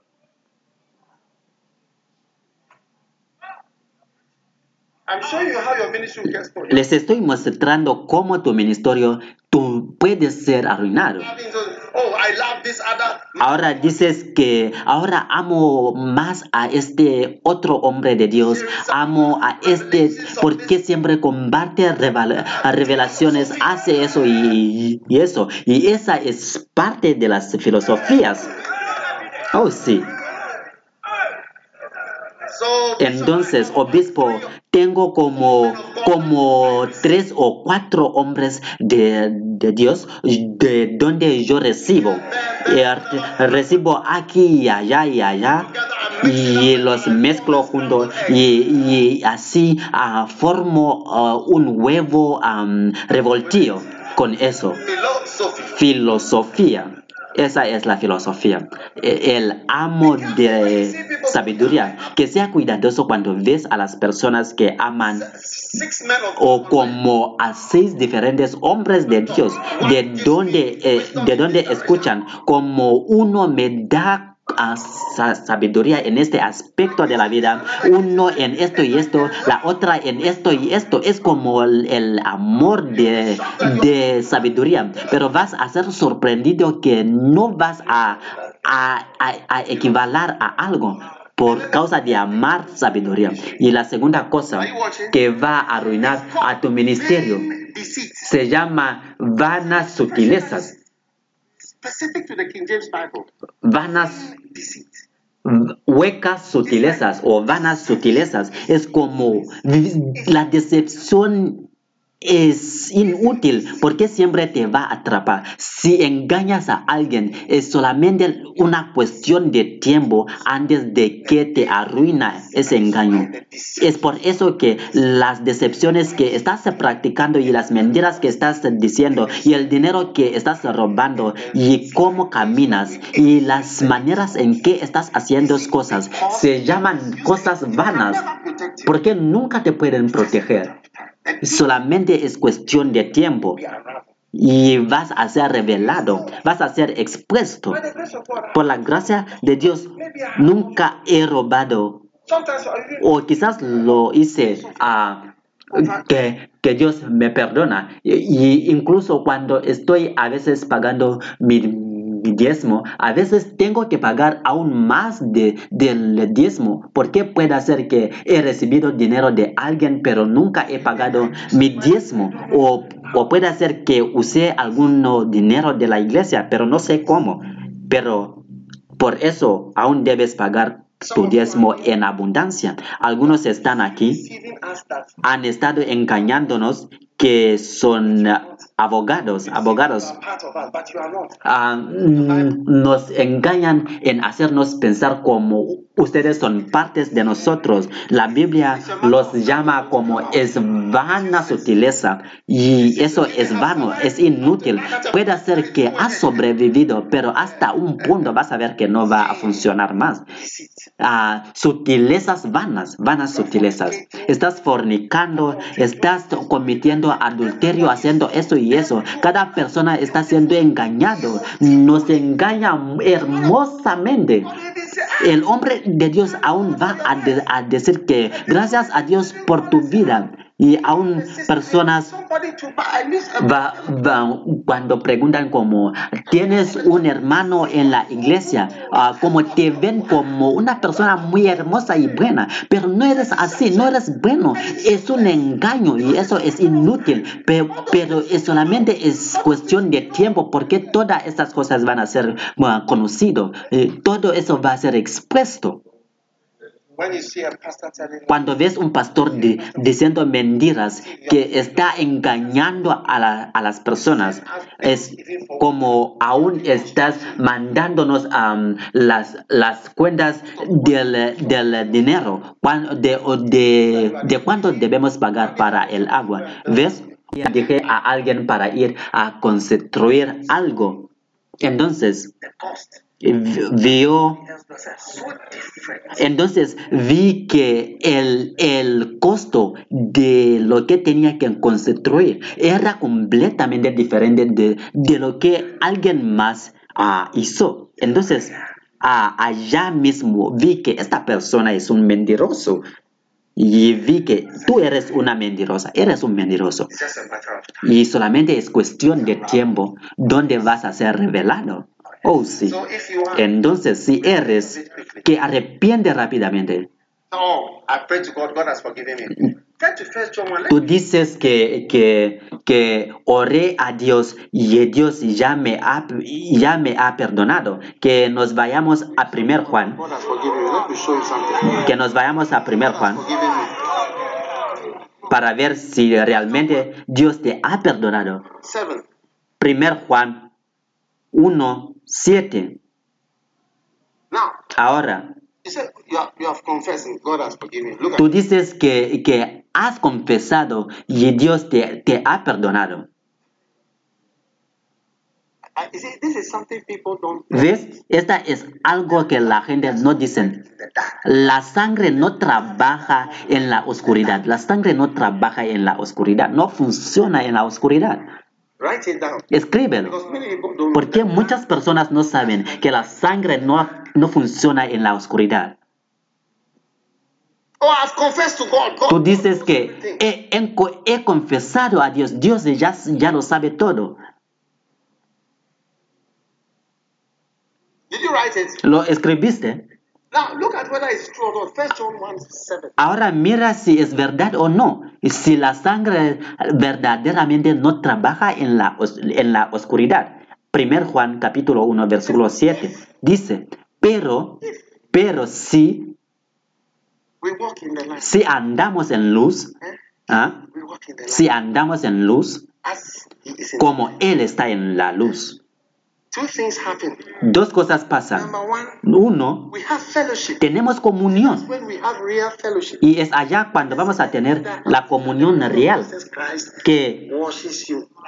Les estoy mostrando cómo tu ministerio tú puedes ser arruinado. Oh. Ahora dices que ahora amo más a este otro hombre de Dios, amo a este porque siempre revel- revelaciones, hace eso y, y eso. Y esa es parte de las filosofías. Oh, sí. Entonces, obispo, tengo como, como tres o cuatro hombres de, Dios de donde yo recibo. Recibo aquí y allá y allá y los mezclo juntos y, así ah, formo ah, un huevo revoltillo con eso. Filosofía. Esa es la filosofía. E- El amo de sabiduría. Que sea cuidadoso cuando ves a las personas que aman o como a seis diferentes hombres de Dios, de donde, eh, de donde escuchan, como uno me da sa- sabiduría en este aspecto de la vida, uno en esto y esto, la otra en esto y esto, es como el, amor de, de sabiduría, pero vas a ser sorprendido que no vas a, a, a, a equivalar a algo por causa de amar sabiduría. Y la segunda cosa que va a arruinar a tu ministerio se llama vanas sutilezas. Specific to the King James Bible. Vanas huecas sutilezas o vanas sutilezas. Es como la decepción es inútil porque siempre te va a atrapar. Si engañas a alguien, es solamente una cuestión de tiempo antes de que te arruina ese engaño. Es por eso que las decepciones que estás practicando y las mentiras que estás diciendo y el dinero que estás robando y cómo caminas y las maneras en que estás haciendo cosas se llaman cosas vanas porque nunca te pueden proteger. Solamente es cuestión de tiempo y vas a ser revelado, vas a ser expuesto. Por la gracia de Dios, nunca he robado o quizás lo hice a que, que, Dios me perdona. Y, incluso cuando estoy a veces pagando mi, diezmo, a veces tengo que pagar aún más de, del diezmo, porque puede ser que he recibido dinero de alguien, pero nunca he pagado mi diezmo, o, o puede ser que usé algún dinero de la iglesia, pero no sé cómo. Pero por eso aún debes pagar tu diezmo en abundancia. Algunos están aquí, han estado engañándonos que son abogados, abogados, uh, nos engañan en hacernos pensar como ustedes son partes de nosotros. La Biblia los llama como es vana sutileza y eso es vano, es inútil. Puede ser que has sobrevivido, pero hasta un punto vas a ver que no va a funcionar más. Uh, sutilezas vanas, vanas sutilezas. Estás fornicando, estás cometiendo adulterio, haciendo eso y eso. Cada persona está siendo engañado. Nos engaña hermosamente. El hombre de Dios aún va a, a decir que gracias a Dios por tu vida y aún personas va, va, cuando preguntan como tienes un hermano en la iglesia uh, como te ven como una persona muy hermosa y buena pero no eres así no eres bueno. Es un engaño y eso es inútil pero, pero es solamente es cuestión de tiempo porque todas estas cosas van a ser uh, conocido eh, todo eso va a ser expuesto cuando ves un pastor diciendo mentiras que está engañando a, la, a, las personas, es como aún estás mandándonos um, las, las cuentas del, del dinero, de, de, de cuánto debemos pagar para el agua. ¿Ves? Dije a alguien para ir a construir algo. Entonces, vio entonces vi que el, el costo de lo que tenía que construir era completamente diferente de, de lo que alguien más uh, hizo entonces uh, allá mismo vi que esta persona es un mentiroso y vi que tú eres una mentirosa, eres un mentiroso. Y solamente es cuestión de tiempo donde vas a ser revelado. Oh, sí. Entonces, si eres que arrepiente rápidamente, Tú dices que, que, que oré a Dios y Dios ya me, ha, ya me ha perdonado. Que nos vayamos a primer Juan. Que nos vayamos a primer Juan para ver si realmente Dios te ha perdonado. Primer Juan 1, 7. Ahora, tú dices que, que has confesado y Dios te, te ha perdonado. ¿Ves? Esta es algo que la gente no dice. La sangre no trabaja en la oscuridad. La sangre no trabaja en la oscuridad. No funciona en la oscuridad. Escríbelo. Porque muchas personas no saben que la sangre no, no funciona en la oscuridad. Oh, Tú dices que he, he, he, confesado a Dios. Dios ya, ya lo sabe todo. ¿Lo escribiste? Ahora mira si es verdad o no. Si la sangre verdaderamente no trabaja en la, en la oscuridad. Primer Juan capítulo 1 versículo 7 dice, pero, pero si, si andamos en luz, ¿ah? the light si andamos en luz, como Él está en la luz. Dos cosas pasan. Uno, tenemos comunión. Y es allá cuando vamos a tener la comunión real, que,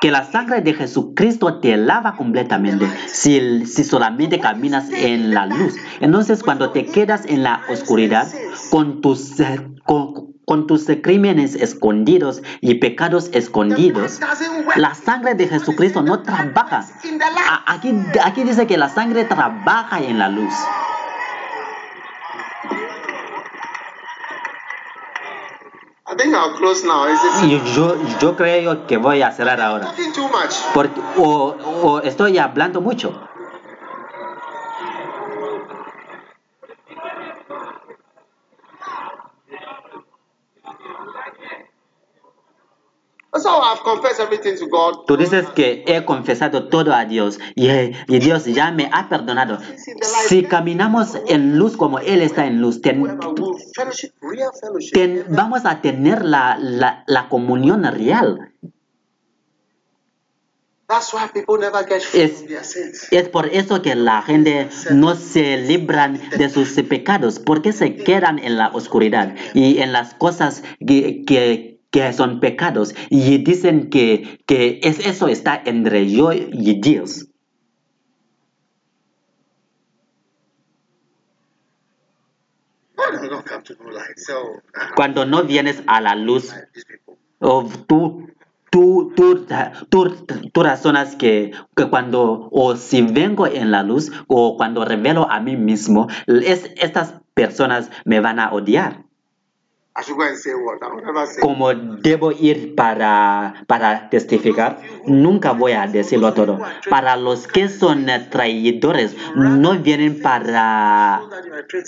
que la sangre de Jesucristo te lava completamente si, si solamente caminas en la luz. Entonces cuando te quedas en la oscuridad con tus, eh, con, con tus crímenes escondidos y pecados escondidos, la sangre de Jesucristo no trabaja. Aquí, aquí dice que la sangre trabaja en la luz. Yo, yo creo que voy a cerrar ahora. Porque, o estoy hablando mucho. So I've confessed everything to God. Tú dices que he confesado todo a Dios y, y Dios ya me ha perdonado. Si caminamos en luz como Él está en luz, ten- ten- vamos a tener la, la, la comunión real. That's why people never get free Es- from their sins. Es por eso que la gente no se libran de sus pecados, porque se quedan en la oscuridad y en las cosas que, que, que son pecados y dicen que, que es, eso está entre yo y Dios. Uh, Cuando no vienes a la luz, these people. o tú, tú, tú, tú, tú razonas que, que cuando, o si vengo en la luz, o cuando revelo a mí mismo, es, estas personas me van a odiar. Como debo ir para, para testificar, nunca voy a decirlo todo. Para los que son traidores, no vienen para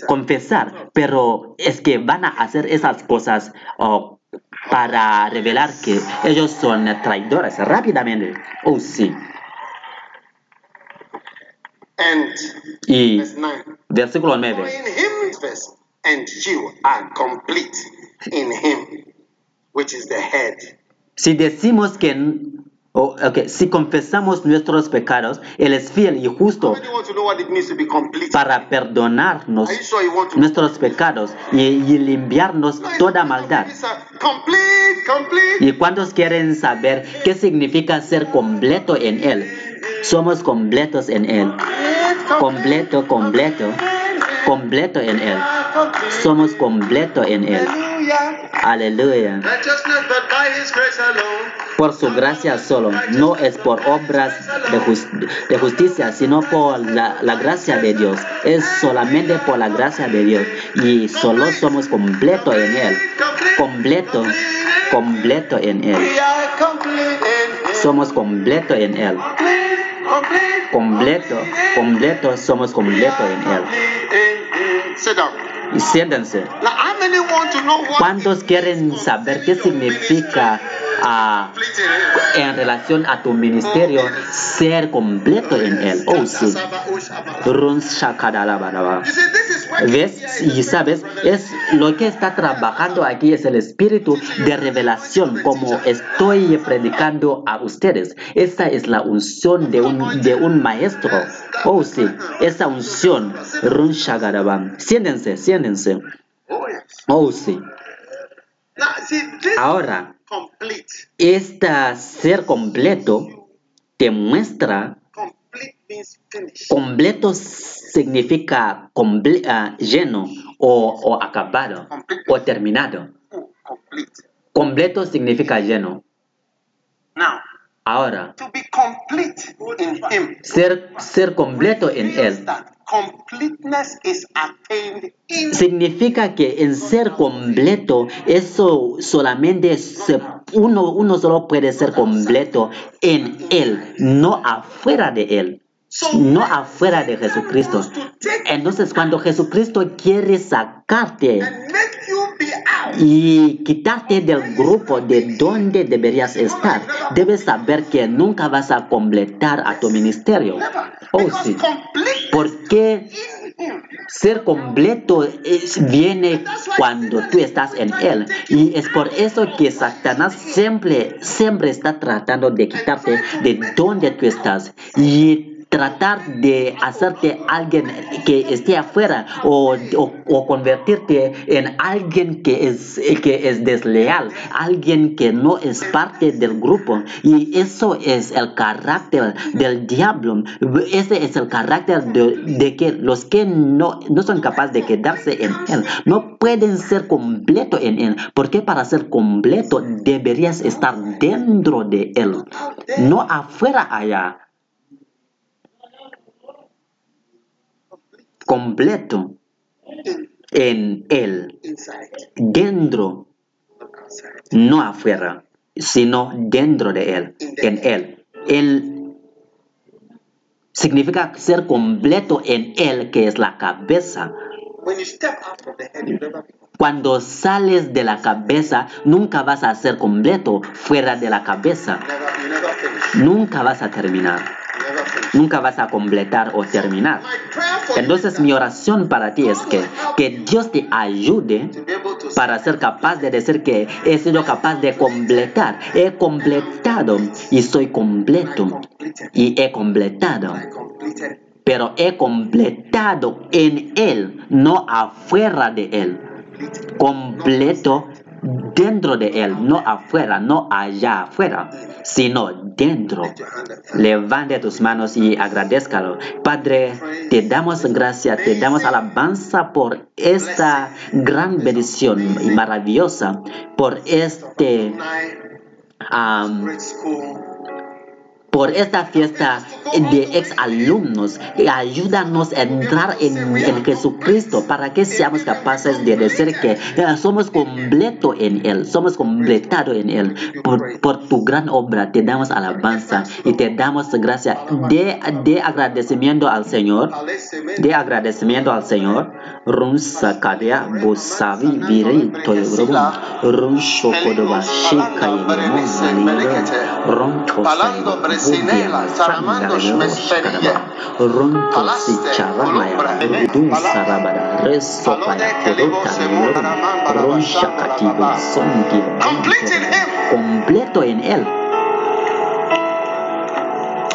confesar, pero es que van a hacer esas cosas oh, para revelar que ellos son traidores rápidamente. Oh, sí. And Y verse 9. versículo For 9. In him, which is the head. Si decimos que... oh, ok, Si confesamos nuestros pecados, Él es fiel y justo para perdonarnos sure nuestros pecados y, y limpiarnos No, toda maldad. Complete, complete. ¿Y cuántos quieren saber qué significa ser completo en Él? Somos completos en Él. Completo, completo, completo en Él. Somos completo en Él. Aleluya. Por su gracia solo, no es por obras de, jus- de justicia, sino por la, la gracia de Dios. Es solamente por la gracia de Dios. Y solo somos completo en Él. Completo, completo en Él. Somos completo en Él. Completo, completo, somos completo en Él. Y siéntense. ¿Cuántos quieren saber qué significa ah, in him? en relación a tu ministerio ser completo en Él? Oh, sí. ¿Ves? Y sabes, es lo que está trabajando aquí es el espíritu de revelación, como estoy predicando a ustedes. Esta es la unción de un, de un maestro. Oh, sí, esa unción. Run shagadabam. Siéntense, siéntense. Oh, sí. Ahora, esta ser completo te muestra. Completo significa comple- ah, lleno o, o acabado o terminado. Complete. Completo significa lleno. Now, Ahora, to be complete in him ser, ser completo en Él is in significa que en ser completo, eso solamente se- uno, uno solo puede ser completo en Él, no afuera de Él. No afuera de Jesucristo. Entonces, cuando Jesucristo quiere sacarte y quitarte del grupo de donde deberías estar, debes saber que nunca vas a completar a tu ministerio. Oh, sí. Porque Ser completo viene cuando tú estás en Él. Y es por eso que Satanás siempre, siempre está tratando de quitarte de donde tú estás. Y tratar de hacerte alguien que esté afuera o, o- convertirte en alguien que es, que es desleal, alguien que no es parte del grupo. Y eso es el carácter del diablo. Ese es el carácter de, de que los que no, no son capaces de quedarse en él no pueden ser completo en él. Porque para ser completo deberías estar dentro de él, no afuera allá. Completo en él, dentro, no afuera, sino dentro de él, en él. Él significa ser completo en él, que es la cabeza. Cuando sales de la cabeza, nunca vas a ser completo fuera de la cabeza. Nunca vas a terminar. Nunca vas a completar o terminar. Entonces mi oración para ti es que, que Dios te ayude para ser capaz de decir que he sido capaz de completar. He completado y soy completo. Y he completado. Pero he completado en Él, no afuera de Él. Completo dentro de Él, no afuera, no allá afuera, sino dentro. Levante tus manos y agradezcalo. Padre, te damos gracias, te damos alabanza por esta gran bendición y maravillosa, por este. Por esta fiesta de ex alumnos. Ayúdanos a entrar en, Jesucristo para que seamos capaces de decir que eh, somos completo en Él, somos completados en Él. Por, tu gran obra te damos alabanza y te damos gracias de, de agradecimiento al Señor. De agradecimiento al Señor, Palando Bresinela, Saramando Shmesperie. Run Palaste, Columbra, Complete in him. completo en Él.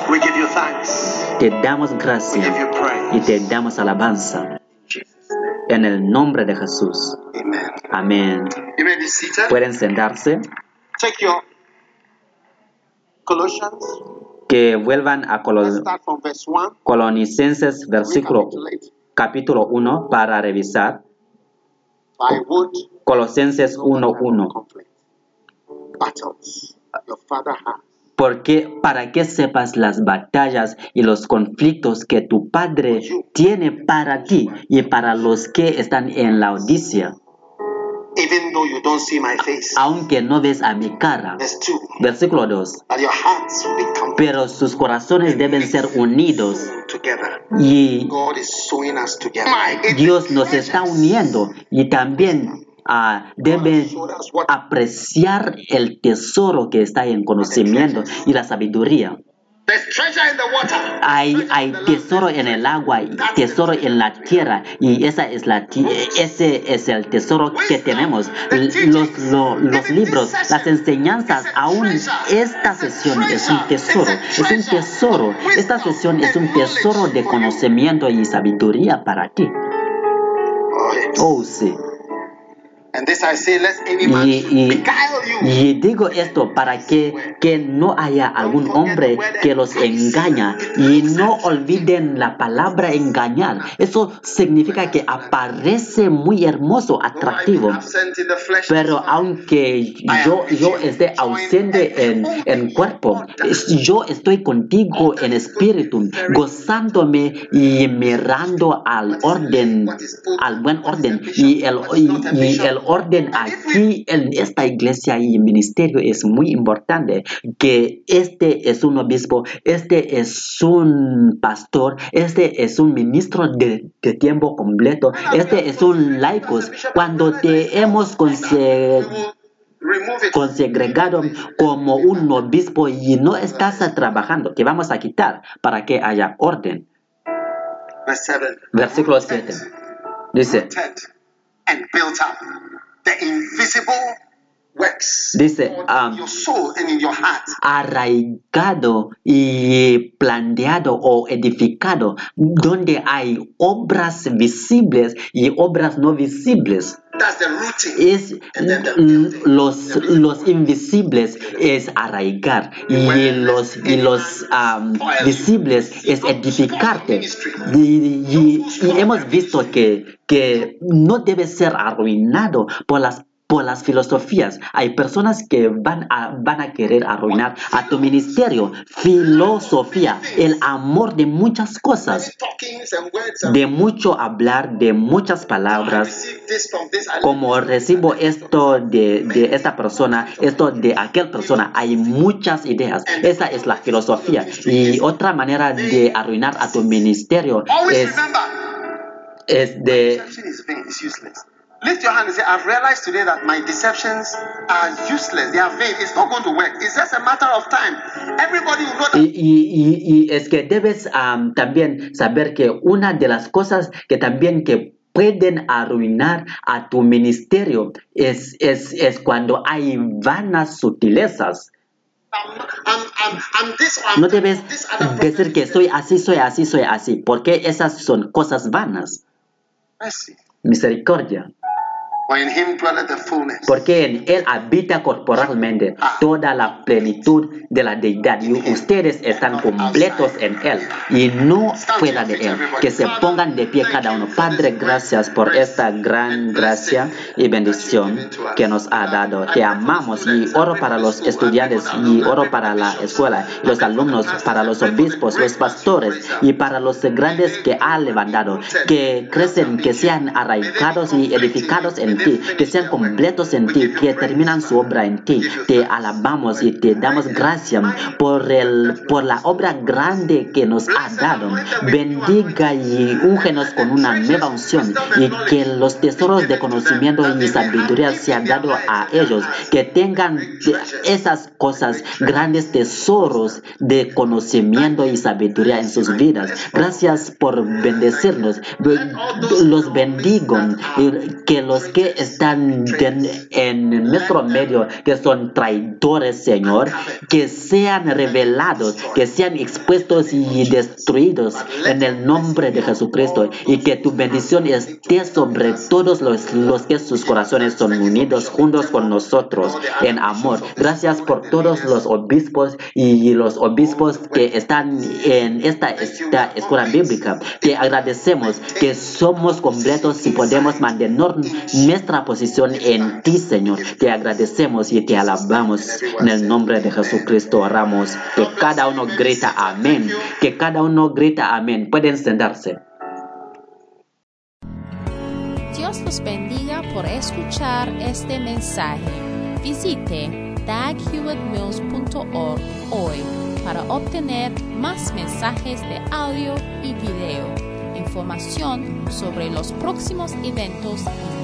We give you thanks. Te damos We gracias give you y te damos alabanza en el nombre de Jesús. Amen. Amén. Pueden sentarse. Take your Colossians. que vuelvan a Let's Colo- start from verse 1. Colonicenses versículo capítulo 1 para revisar Colosenses know what type of 1:1 conflict, battles your father has. porque para que sepas las batallas y los conflictos que tu padre tiene para ti y para los que están en la Odisea, Even though you don't see my face. aunque no ves a mi cara. Verse 2. Versículo 2. That your hearts will be complete Pero sus corazones deben ser unidos together. y God is sewing us together. My Dios nos está uniendo y también ah, debe apreciar el tesoro que está en conocimiento y la sabiduría. Hay, hay tesoro en el agua y tesoro en la tierra y esa es la ese es el tesoro que tenemos. Los, lo- los libros, las enseñanzas, aún esta sesión es un tesoro, es un tesoro. Esta sesión es un tesoro de conocimiento y sabiduría para ti. Oh, sí. Y, y- y digo esto para que, que no haya algún hombre que los engaña y no olviden la palabra engañar. Eso significa que aparece muy hermoso, atractivo. Pero aunque yo, yo esté ausente en, en cuerpo, yo estoy contigo en espíritu, gozándome y mirando al orden, al buen orden. Y el, y, y el orden aquí en esta iglesia y ministerio es muy importante, que este es un obispo, este es un pastor, este es un ministro de, de tiempo completo, este es un laicos. Cuando te hemos consegregado como un obispo y no estás trabajando, que vamos a quitar para que haya orden. Verse 7. Versículo 7. Dice, and built up. The invisible Dice, um, in your soul and in your heart. arraigado y planteado o edificado, donde hay obras visibles y obras no visibles. That's the rooting. Es los, los invisibles es arraigar y los, y los um, visibles es edificarte. Y, y- y hemos visto que, que no debe ser arruinado por las por las filosofías. Hay personas que van a, van a querer arruinar a tu ministerio. Filosofía, el amor de muchas cosas, de mucho hablar, de muchas palabras. Como recibo esto de, de esta persona, esto de aquel persona, hay muchas ideas. Esa es la filosofía. Y otra manera de arruinar a tu ministerio es, es de Lift your hand and say, I've realized today that my deceptions are useless. They are vain. It's not going to work. It's just a matter of time. Everybody will know that Y, y- y- y es que debes am, también saber que una de las cosas que también que pueden arruinar a tu ministerio es, es, es cuando hay vanas sutilezas. This No debes decir que soy así, soy así, soy así, porque esas son cosas vanas. Mercy. Misericordia. Porque en Él habita corporalmente toda la plenitud de la deidad. Y ustedes están completos en Él. Y no fuera de Él. Que se pongan de pie cada uno. Padre, gracias por esta gran gracia y bendición que nos ha dado. Te amamos y oro para los estudiantes y oro para la escuela, los alumnos, para los obispos, los pastores y para los grandes que ha levantado. Que crecen, que sean arraigados y edificados en ti, que sean completos en ti, que terminan su obra en ti. Te alabamos y te damos gracias por, el, por la obra grande que nos ha dado. Bendiga y úngenos con una nueva unción y que los tesoros de conocimiento y sabiduría sean dados a ellos, que tengan esas cosas, grandes tesoros de conocimiento y sabiduría en sus vidas. Gracias por bendecirnos. Los bendigo. Que los que están en nuestro medio, que son traidores, Señor, que sean revelados, que sean expuestos y destruidos en el nombre de Jesucristo. Y que tu bendición esté sobre todos los, los que sus corazones son unidos juntos con nosotros en amor. Gracias por todos los obispos y los obispos que están en esta, esta escuela bíblica. Te agradecemos que somos completos y podemos mantener nuestra posición en ti, Señor. Te agradecemos y te alabamos en el nombre de Jesucristo. Oramos que cada uno grita amén. Que cada uno grita amén. Pueden sentarse. Dios los bendiga por escuchar este mensaje. Visite daghewittmills.org hoy para obtener más mensajes de audio y video, información sobre los próximos eventos